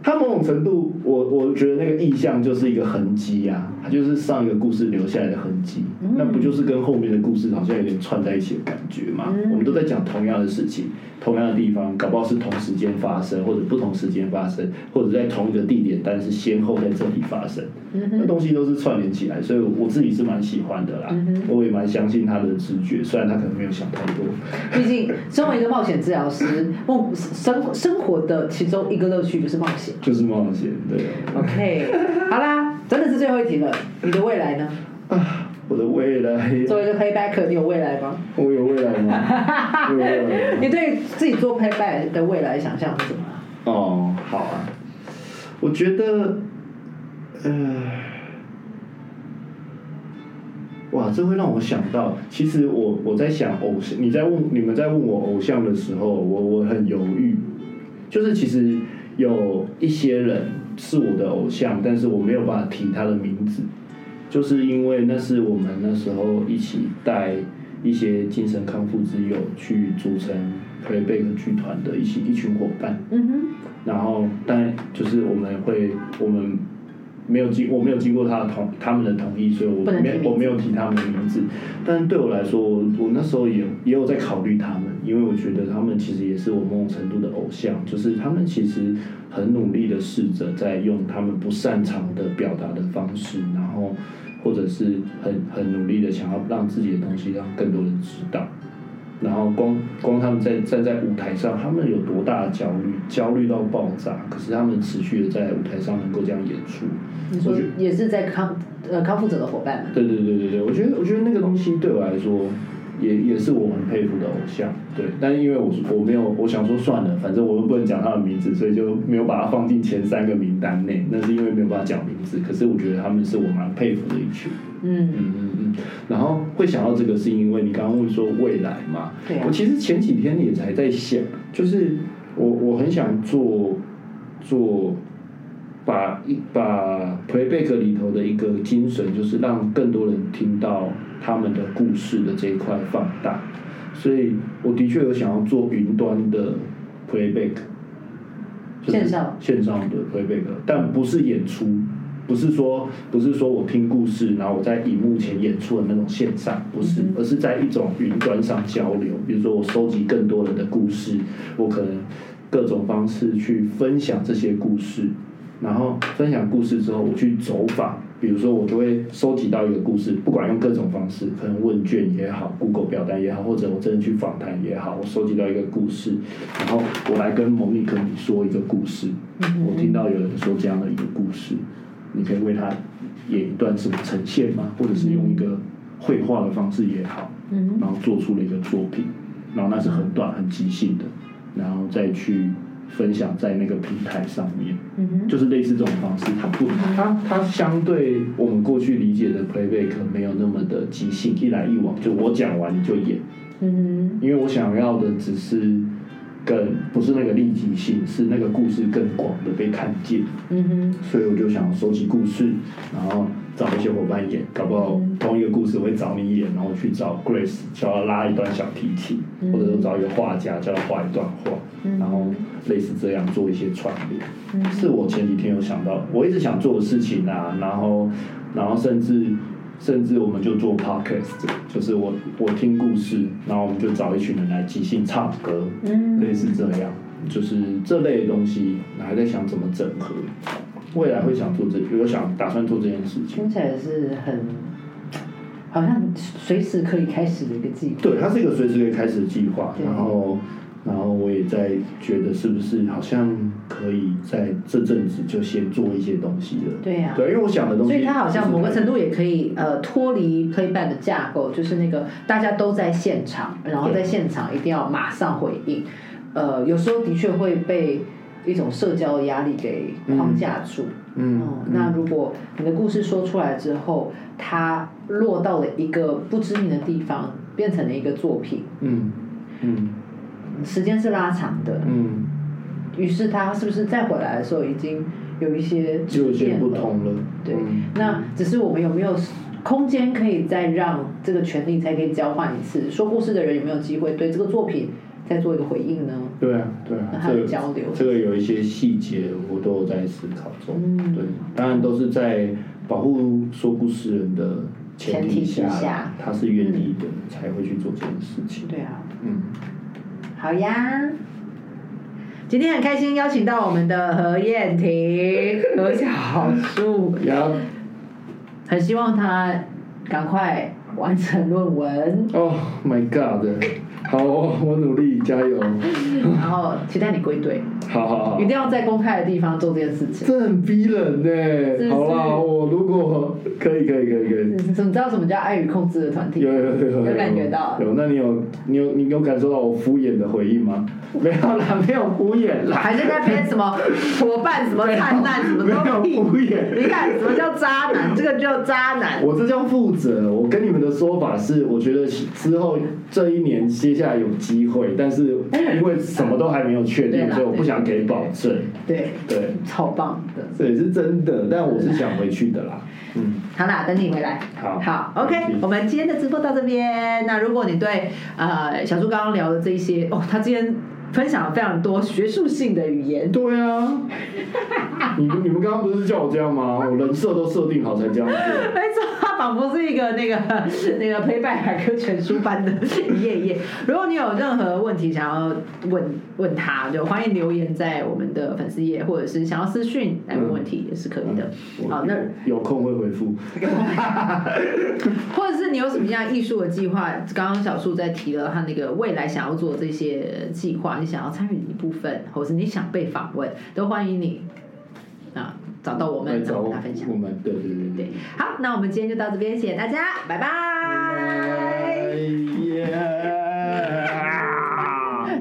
他某种程度，我我觉得那个意象就是一个痕迹啊，它就是上一个故事留下来的痕迹，那不就是跟后面的故事好像有点串在一起的感觉嘛？嗯我们都在讲同样的事情，同样的地方，搞不好是同时间发生，或者不同时间发生，或者在同一个地点，但是先后在这里发生。那东西都是串联起来，所以我自己是蛮喜欢的啦。我也蛮相信他的直觉，虽然他可能没有想太多。毕竟身为一个冒险治疗师，梦生生活的其中一个乐趣就是冒险。就是冒险，对 OK，好啦，真的是最后一题了。你的未来呢？啊，我的未来，作为一个 playback，你有未来吗？我有未来吗？未来吗你对自己做 playback 的未来想象是什么？哦，好啊，我觉得，呃，哇，这会让我想到，其实我我在想偶像，你在问你们在问我偶像的时候，我我很犹豫，就是其实有一些人是我的偶像，但是我没有办法提他的名字，就是因为那是我们那时候一起带一些精神康复之友去组成 Playback 剧团的一些一群伙伴。嗯哼，然后，但就是我们会，我们没有经，我没有经过他的同他们的同意，所以我没我没有提他们的名字。但是对我来说，我我那时候也也有在考虑他们，因为我觉得他们其实也是我某种程度的偶像，就是他们其实很努力的试着在用他们不擅长的表达的方式，然后或者是很很努力的想要让自己的东西让更多人知道。然后光光他们在站在舞台上，他们有多大的焦虑，焦虑到爆炸，可是他们持续的在舞台上能够这样演出。你说也是在康呃康复者的伙伴们，对对对对对，我觉得我觉得那个东西对我来说，也也是我很佩服的偶像。对，但是因为我我没有，我想说算了，反正我又不能讲他的名字，所以就没有把他放进前三个名单内。那是因为没有办法讲名字，可是我觉得他们是我蛮佩服的一群。嗯嗯嗯嗯。然后会想到这个，是因为你刚刚问说未来嘛？对啊我其实前几天也才在想，就是我我很想做做把一把 playback 里头的一个精神，就是让更多人听到他们的故事的这一块放大。所以我的确有想要做云端的 playback，就是线上线上的 playback，但不是演出，不是说不是说我听故事，然后我在荧幕前演出的那种线上，不是，嗯而是在一种云端上交流。比如说我收集更多人的故事，我可能各种方式去分享这些故事，然后分享故事之后，我去走访。比如说，我就会收集到一个故事，不管用各种方式，可能问卷也好，Google 表单也好，或者我真的去访谈也好，我收集到一个故事，然后我来跟蒙妮克你说一个故事。我听到有人说这样的一个故事，你可以为他演一段什么呈现吗？或者是用一个绘画的方式也好，嗯然后做出了一个作品，然后那是很短很即兴的，然后再去分享在那个平台上面。嗯，就是类似这种方式，它不，它它相对我们过去理解的 playback 没有那么的即兴，一来一往，就我讲完你就演，嗯因为我想要的只是更不是那个立即性，是那个故事更广的被看见，嗯哼，所以我就想收集故事，然后找一些伙伴演，搞不好同一个故事我会找你演，然后去找 Grace 叫他拉一段小提琴，嗯。或者说找一个画家叫他画一段画，嗯。然后类似这样做一些串联。嗯。是我前几天有想到，我一直想做的事情啊，然后，然后甚至甚至我们就做 podcast，就是我我听故事，然后我们就找一群人来即兴唱歌，嗯。类似这样，就是这类的东西，还在想怎么整合，未来会想做这，有想打算做这件事情。听起来是很，好像随时可以开始的一个计划。对，它是一个随时可以开始的计划，对然后，然后我也在觉得是不是好像可以在这阵子就先做一些东西了。对呀、对，因为我想的东西，所以它好像某个程度也可以呃脱离 playback 的架构，就是那个大家都在现场，然后在现场一定要马上回应。呃，有时候的确会被一种社交的压力给框架住。嗯哦，那如果你的故事说出来之后，它落到了一个不知名的地方，变成了一个作品，嗯嗯时间是拉长的，嗯，于是它是不是再回来的时候已经有一些就有些？不同了。对嗯，那只是我们有没有空间可以再让这个权利才可以交换一次？说故事的人有没有机会对这个作品再做一个回应呢？对啊对啊那，它这个交流这个有一些细节我都有在思考中。嗯对，当然都是在保护说故事人的前前提之下下，他是愿意的才会去做这件事情。对啊，嗯，好呀。今天很开心邀请到我们的何燕婷 何小树，很希望他赶快完成论文，Oh my God！好，我努力，加油！然后期待你归队，好好好一，定要在公开的地方做这件事情。这很逼人是呢。好啦，我如果可以，可以，可以，可以。你你知道什么叫爱与控制的团体？有有有有有感觉到有，那你有你有你有感受到我敷衍的回应吗？没有啦，没有敷衍啦，还是在编什么伙伴、什么灿烂、什么没有都。敷衍。你看什么叫渣男？这个叫渣男。我这叫负责。我跟你们的说法是，我觉得之后这一年接下来有机会，但是因为什么都还没有确定，所以我不想给保证。对，对，超棒的。这也是真的，但我是想回去的啦。嗯，好啦，等你回来。好好，OK，嗯我们今天的直播到这边。那如果你对呃小猪刚刚聊的这一些哦，他今天分享了非常多学术性的语言，对啊，你们你们刚刚不是叫我这样吗？我人设都设定好才这样做。没错，他仿佛是一个那个 那个陪伴百科全书般的一页一页。如果你有任何问题想要问问他，就欢迎留言在我们的粉丝页，或者是想要私讯来问问题也是可以的。好，那有空会回复。或者是你有什么样艺术的计划？刚刚小树在提了他那个未来想要做这些计划，你想要参与一部分，或是你想被访问，都欢迎你啊，找到我们，找我们分享。我们对对对对，好，那我们今天就到这边，谢谢大家，拜拜。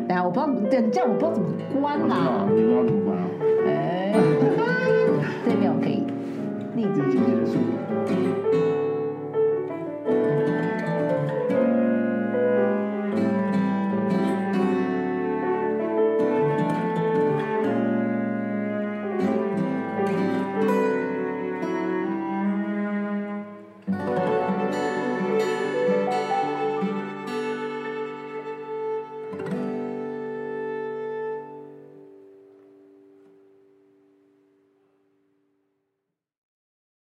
哎呀，我不知道，这这样我不知道怎么关啦、啊。你不知道怎么关啊？哎，这边我可以立即结束。